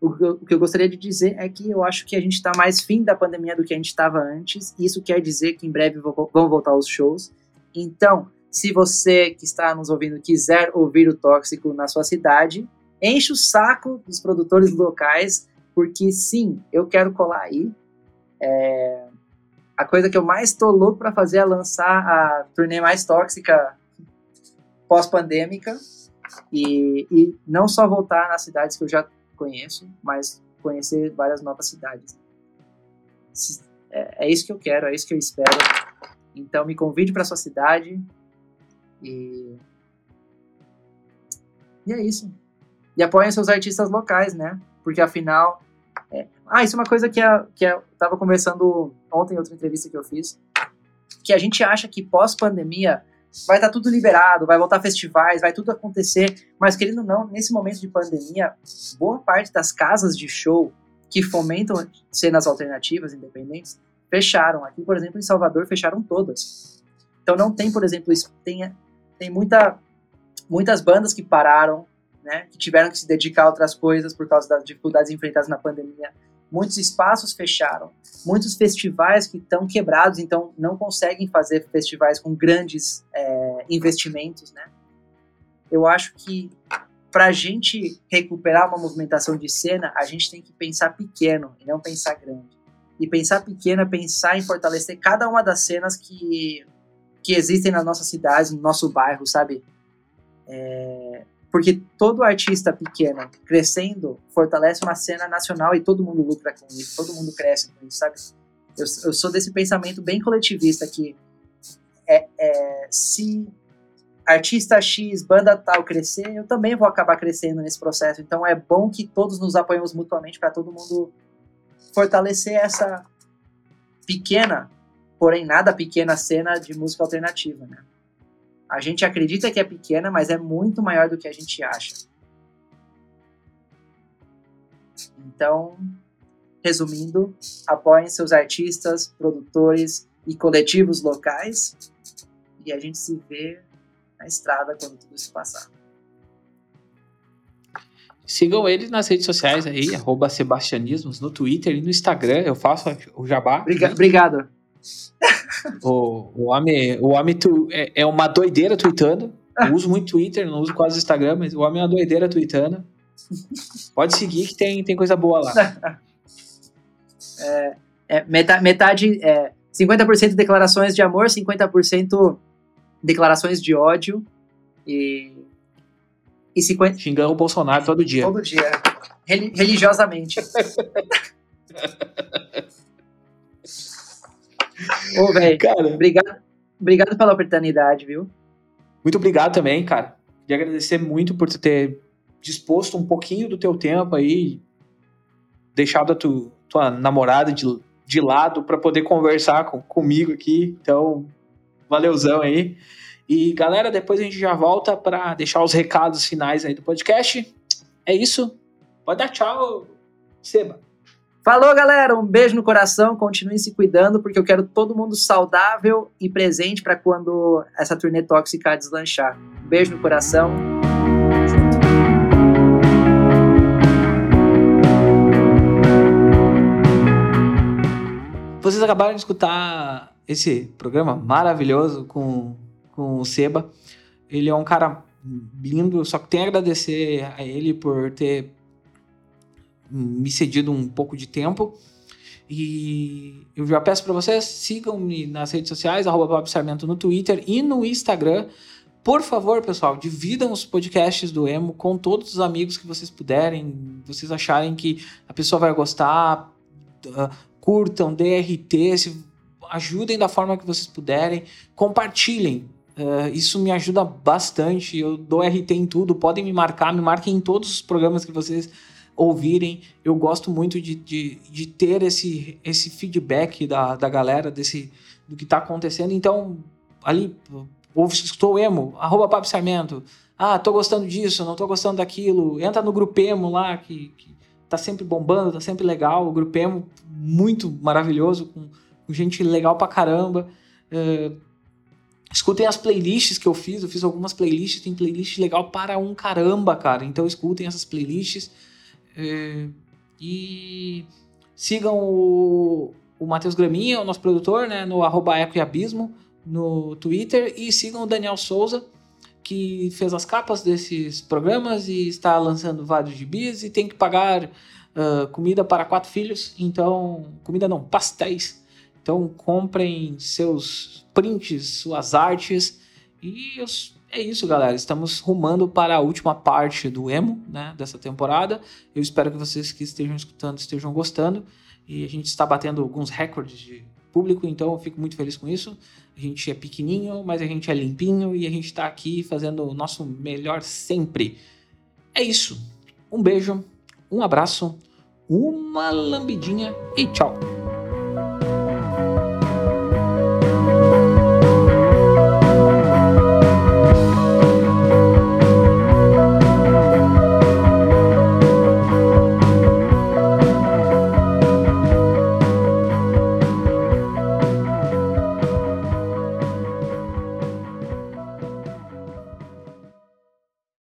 o o que eu gostaria de dizer é que eu acho que a gente está mais fim da pandemia do que a gente estava antes. Isso quer dizer que em breve vão voltar os shows. Então, se você que está nos ouvindo quiser ouvir o Tóxico na sua cidade, enche o saco dos produtores locais, porque sim, eu quero colar aí. É... A coisa que eu mais estou louco para fazer é lançar a turnê mais tóxica pós-pandêmica e, e não só voltar nas cidades que eu já conheço, mas conhecer várias novas cidades. É, é isso que eu quero, é isso que eu espero. Então me convide para sua cidade e e é isso. E apoiem seus artistas locais, né? Porque afinal. É... Ah, isso é uma coisa que, que eu tava conversando ontem em outra entrevista que eu fiz. Que a gente acha que pós-pandemia vai estar tá tudo liberado, vai voltar festivais, vai tudo acontecer, mas querendo ou não, nesse momento de pandemia, boa parte das casas de show que fomentam cenas alternativas, independentes, fecharam. Aqui, por exemplo, em Salvador, fecharam todas. Então não tem, por exemplo, tem, tem muita, muitas bandas que pararam, né, que tiveram que se dedicar a outras coisas por causa das dificuldades enfrentadas na pandemia muitos espaços fecharam, muitos festivais que estão quebrados, então não conseguem fazer festivais com grandes é, investimentos, né? Eu acho que para a gente recuperar uma movimentação de cena, a gente tem que pensar pequeno e não pensar grande. E pensar pequeno é pensar em fortalecer cada uma das cenas que, que existem nas nossas cidades, no nosso bairro, sabe? É, porque todo artista pequeno crescendo fortalece uma cena nacional e todo mundo lucra com isso, todo mundo cresce com isso, sabe? Eu, eu sou desse pensamento bem coletivista que é, é, se artista X, banda tal crescer, eu também vou acabar crescendo nesse processo. Então é bom que todos nos apoiemos mutuamente para todo mundo fortalecer essa pequena, porém nada pequena cena de música alternativa, né? A gente acredita que é pequena, mas é muito maior do que a gente acha. Então, resumindo, apoiem seus artistas, produtores e coletivos locais e a gente se vê na estrada quando tudo isso passar. Sigam ele nas redes sociais aí, arroba Sebastianismos, no Twitter e no Instagram. Eu faço o jabá. Obrigado. O, o homem, o homem tu, é, é uma doideira tweetando. Eu uso muito Twitter, não uso quase Instagram, mas o homem é uma doideira tweetando. Pode seguir que tem, tem coisa boa lá. É, é, metade, metade é, 50% declarações de amor, 50% declarações de ódio e, e 50... Xingando o Bolsonaro todo dia. Todo dia. Religiosamente. Ô, velho, obrigado, obrigado pela oportunidade, viu? Muito obrigado também, cara. Queria agradecer muito por ter disposto um pouquinho do teu tempo aí, deixado a tu, tua namorada de, de lado para poder conversar com, comigo aqui. Então, valeuzão aí. E galera, depois a gente já volta para deixar os recados finais aí do podcast. É isso. Pode dar tchau, Seba. Falou, galera. Um beijo no coração. Continuem se cuidando, porque eu quero todo mundo saudável e presente para quando essa turnê tóxica deslanchar. Um beijo no coração. Vocês acabaram de escutar esse programa maravilhoso com, com o Seba. Ele é um cara lindo, só que tenho a agradecer a ele por ter me cedido um pouco de tempo. E eu já peço para vocês, sigam-me nas redes sociais, arroba no Twitter e no Instagram. Por favor, pessoal, dividam os podcasts do Emo com todos os amigos que vocês puderem. Vocês acharem que a pessoa vai gostar, uh, curtam, DRT, se, ajudem da forma que vocês puderem, compartilhem. Uh, isso me ajuda bastante. Eu dou RT em tudo, podem me marcar, me marquem em todos os programas que vocês ouvirem. Eu gosto muito de, de, de ter esse, esse feedback da, da galera, desse, do que está acontecendo. Então, ali, ouve, estou emo, arroba Papo Sarmento. Ah, tô gostando disso, não tô gostando daquilo. Entra no grupo emo lá, que, que tá sempre bombando, tá sempre legal. O grupo emo, muito maravilhoso, com, com gente legal pra caramba. Uh, escutem as playlists que eu fiz, eu fiz algumas playlists, tem playlist legal para um caramba, cara. Então escutem essas playlists. É, e sigam o, o Matheus Graminha, o nosso produtor, né, no arroba Eco e Abismo, no Twitter. E sigam o Daniel Souza, que fez as capas desses programas e está lançando vários gibis e tem que pagar uh, comida para quatro filhos. Então, comida não, pastéis. Então, comprem seus prints, suas artes e os é isso, galera. Estamos rumando para a última parte do emo, né, dessa temporada. Eu espero que vocês que estejam escutando estejam gostando. E a gente está batendo alguns recordes de público, então eu fico muito feliz com isso. A gente é pequenininho, mas a gente é limpinho e a gente está aqui fazendo o nosso melhor sempre. É isso. Um beijo, um abraço, uma lambidinha e tchau.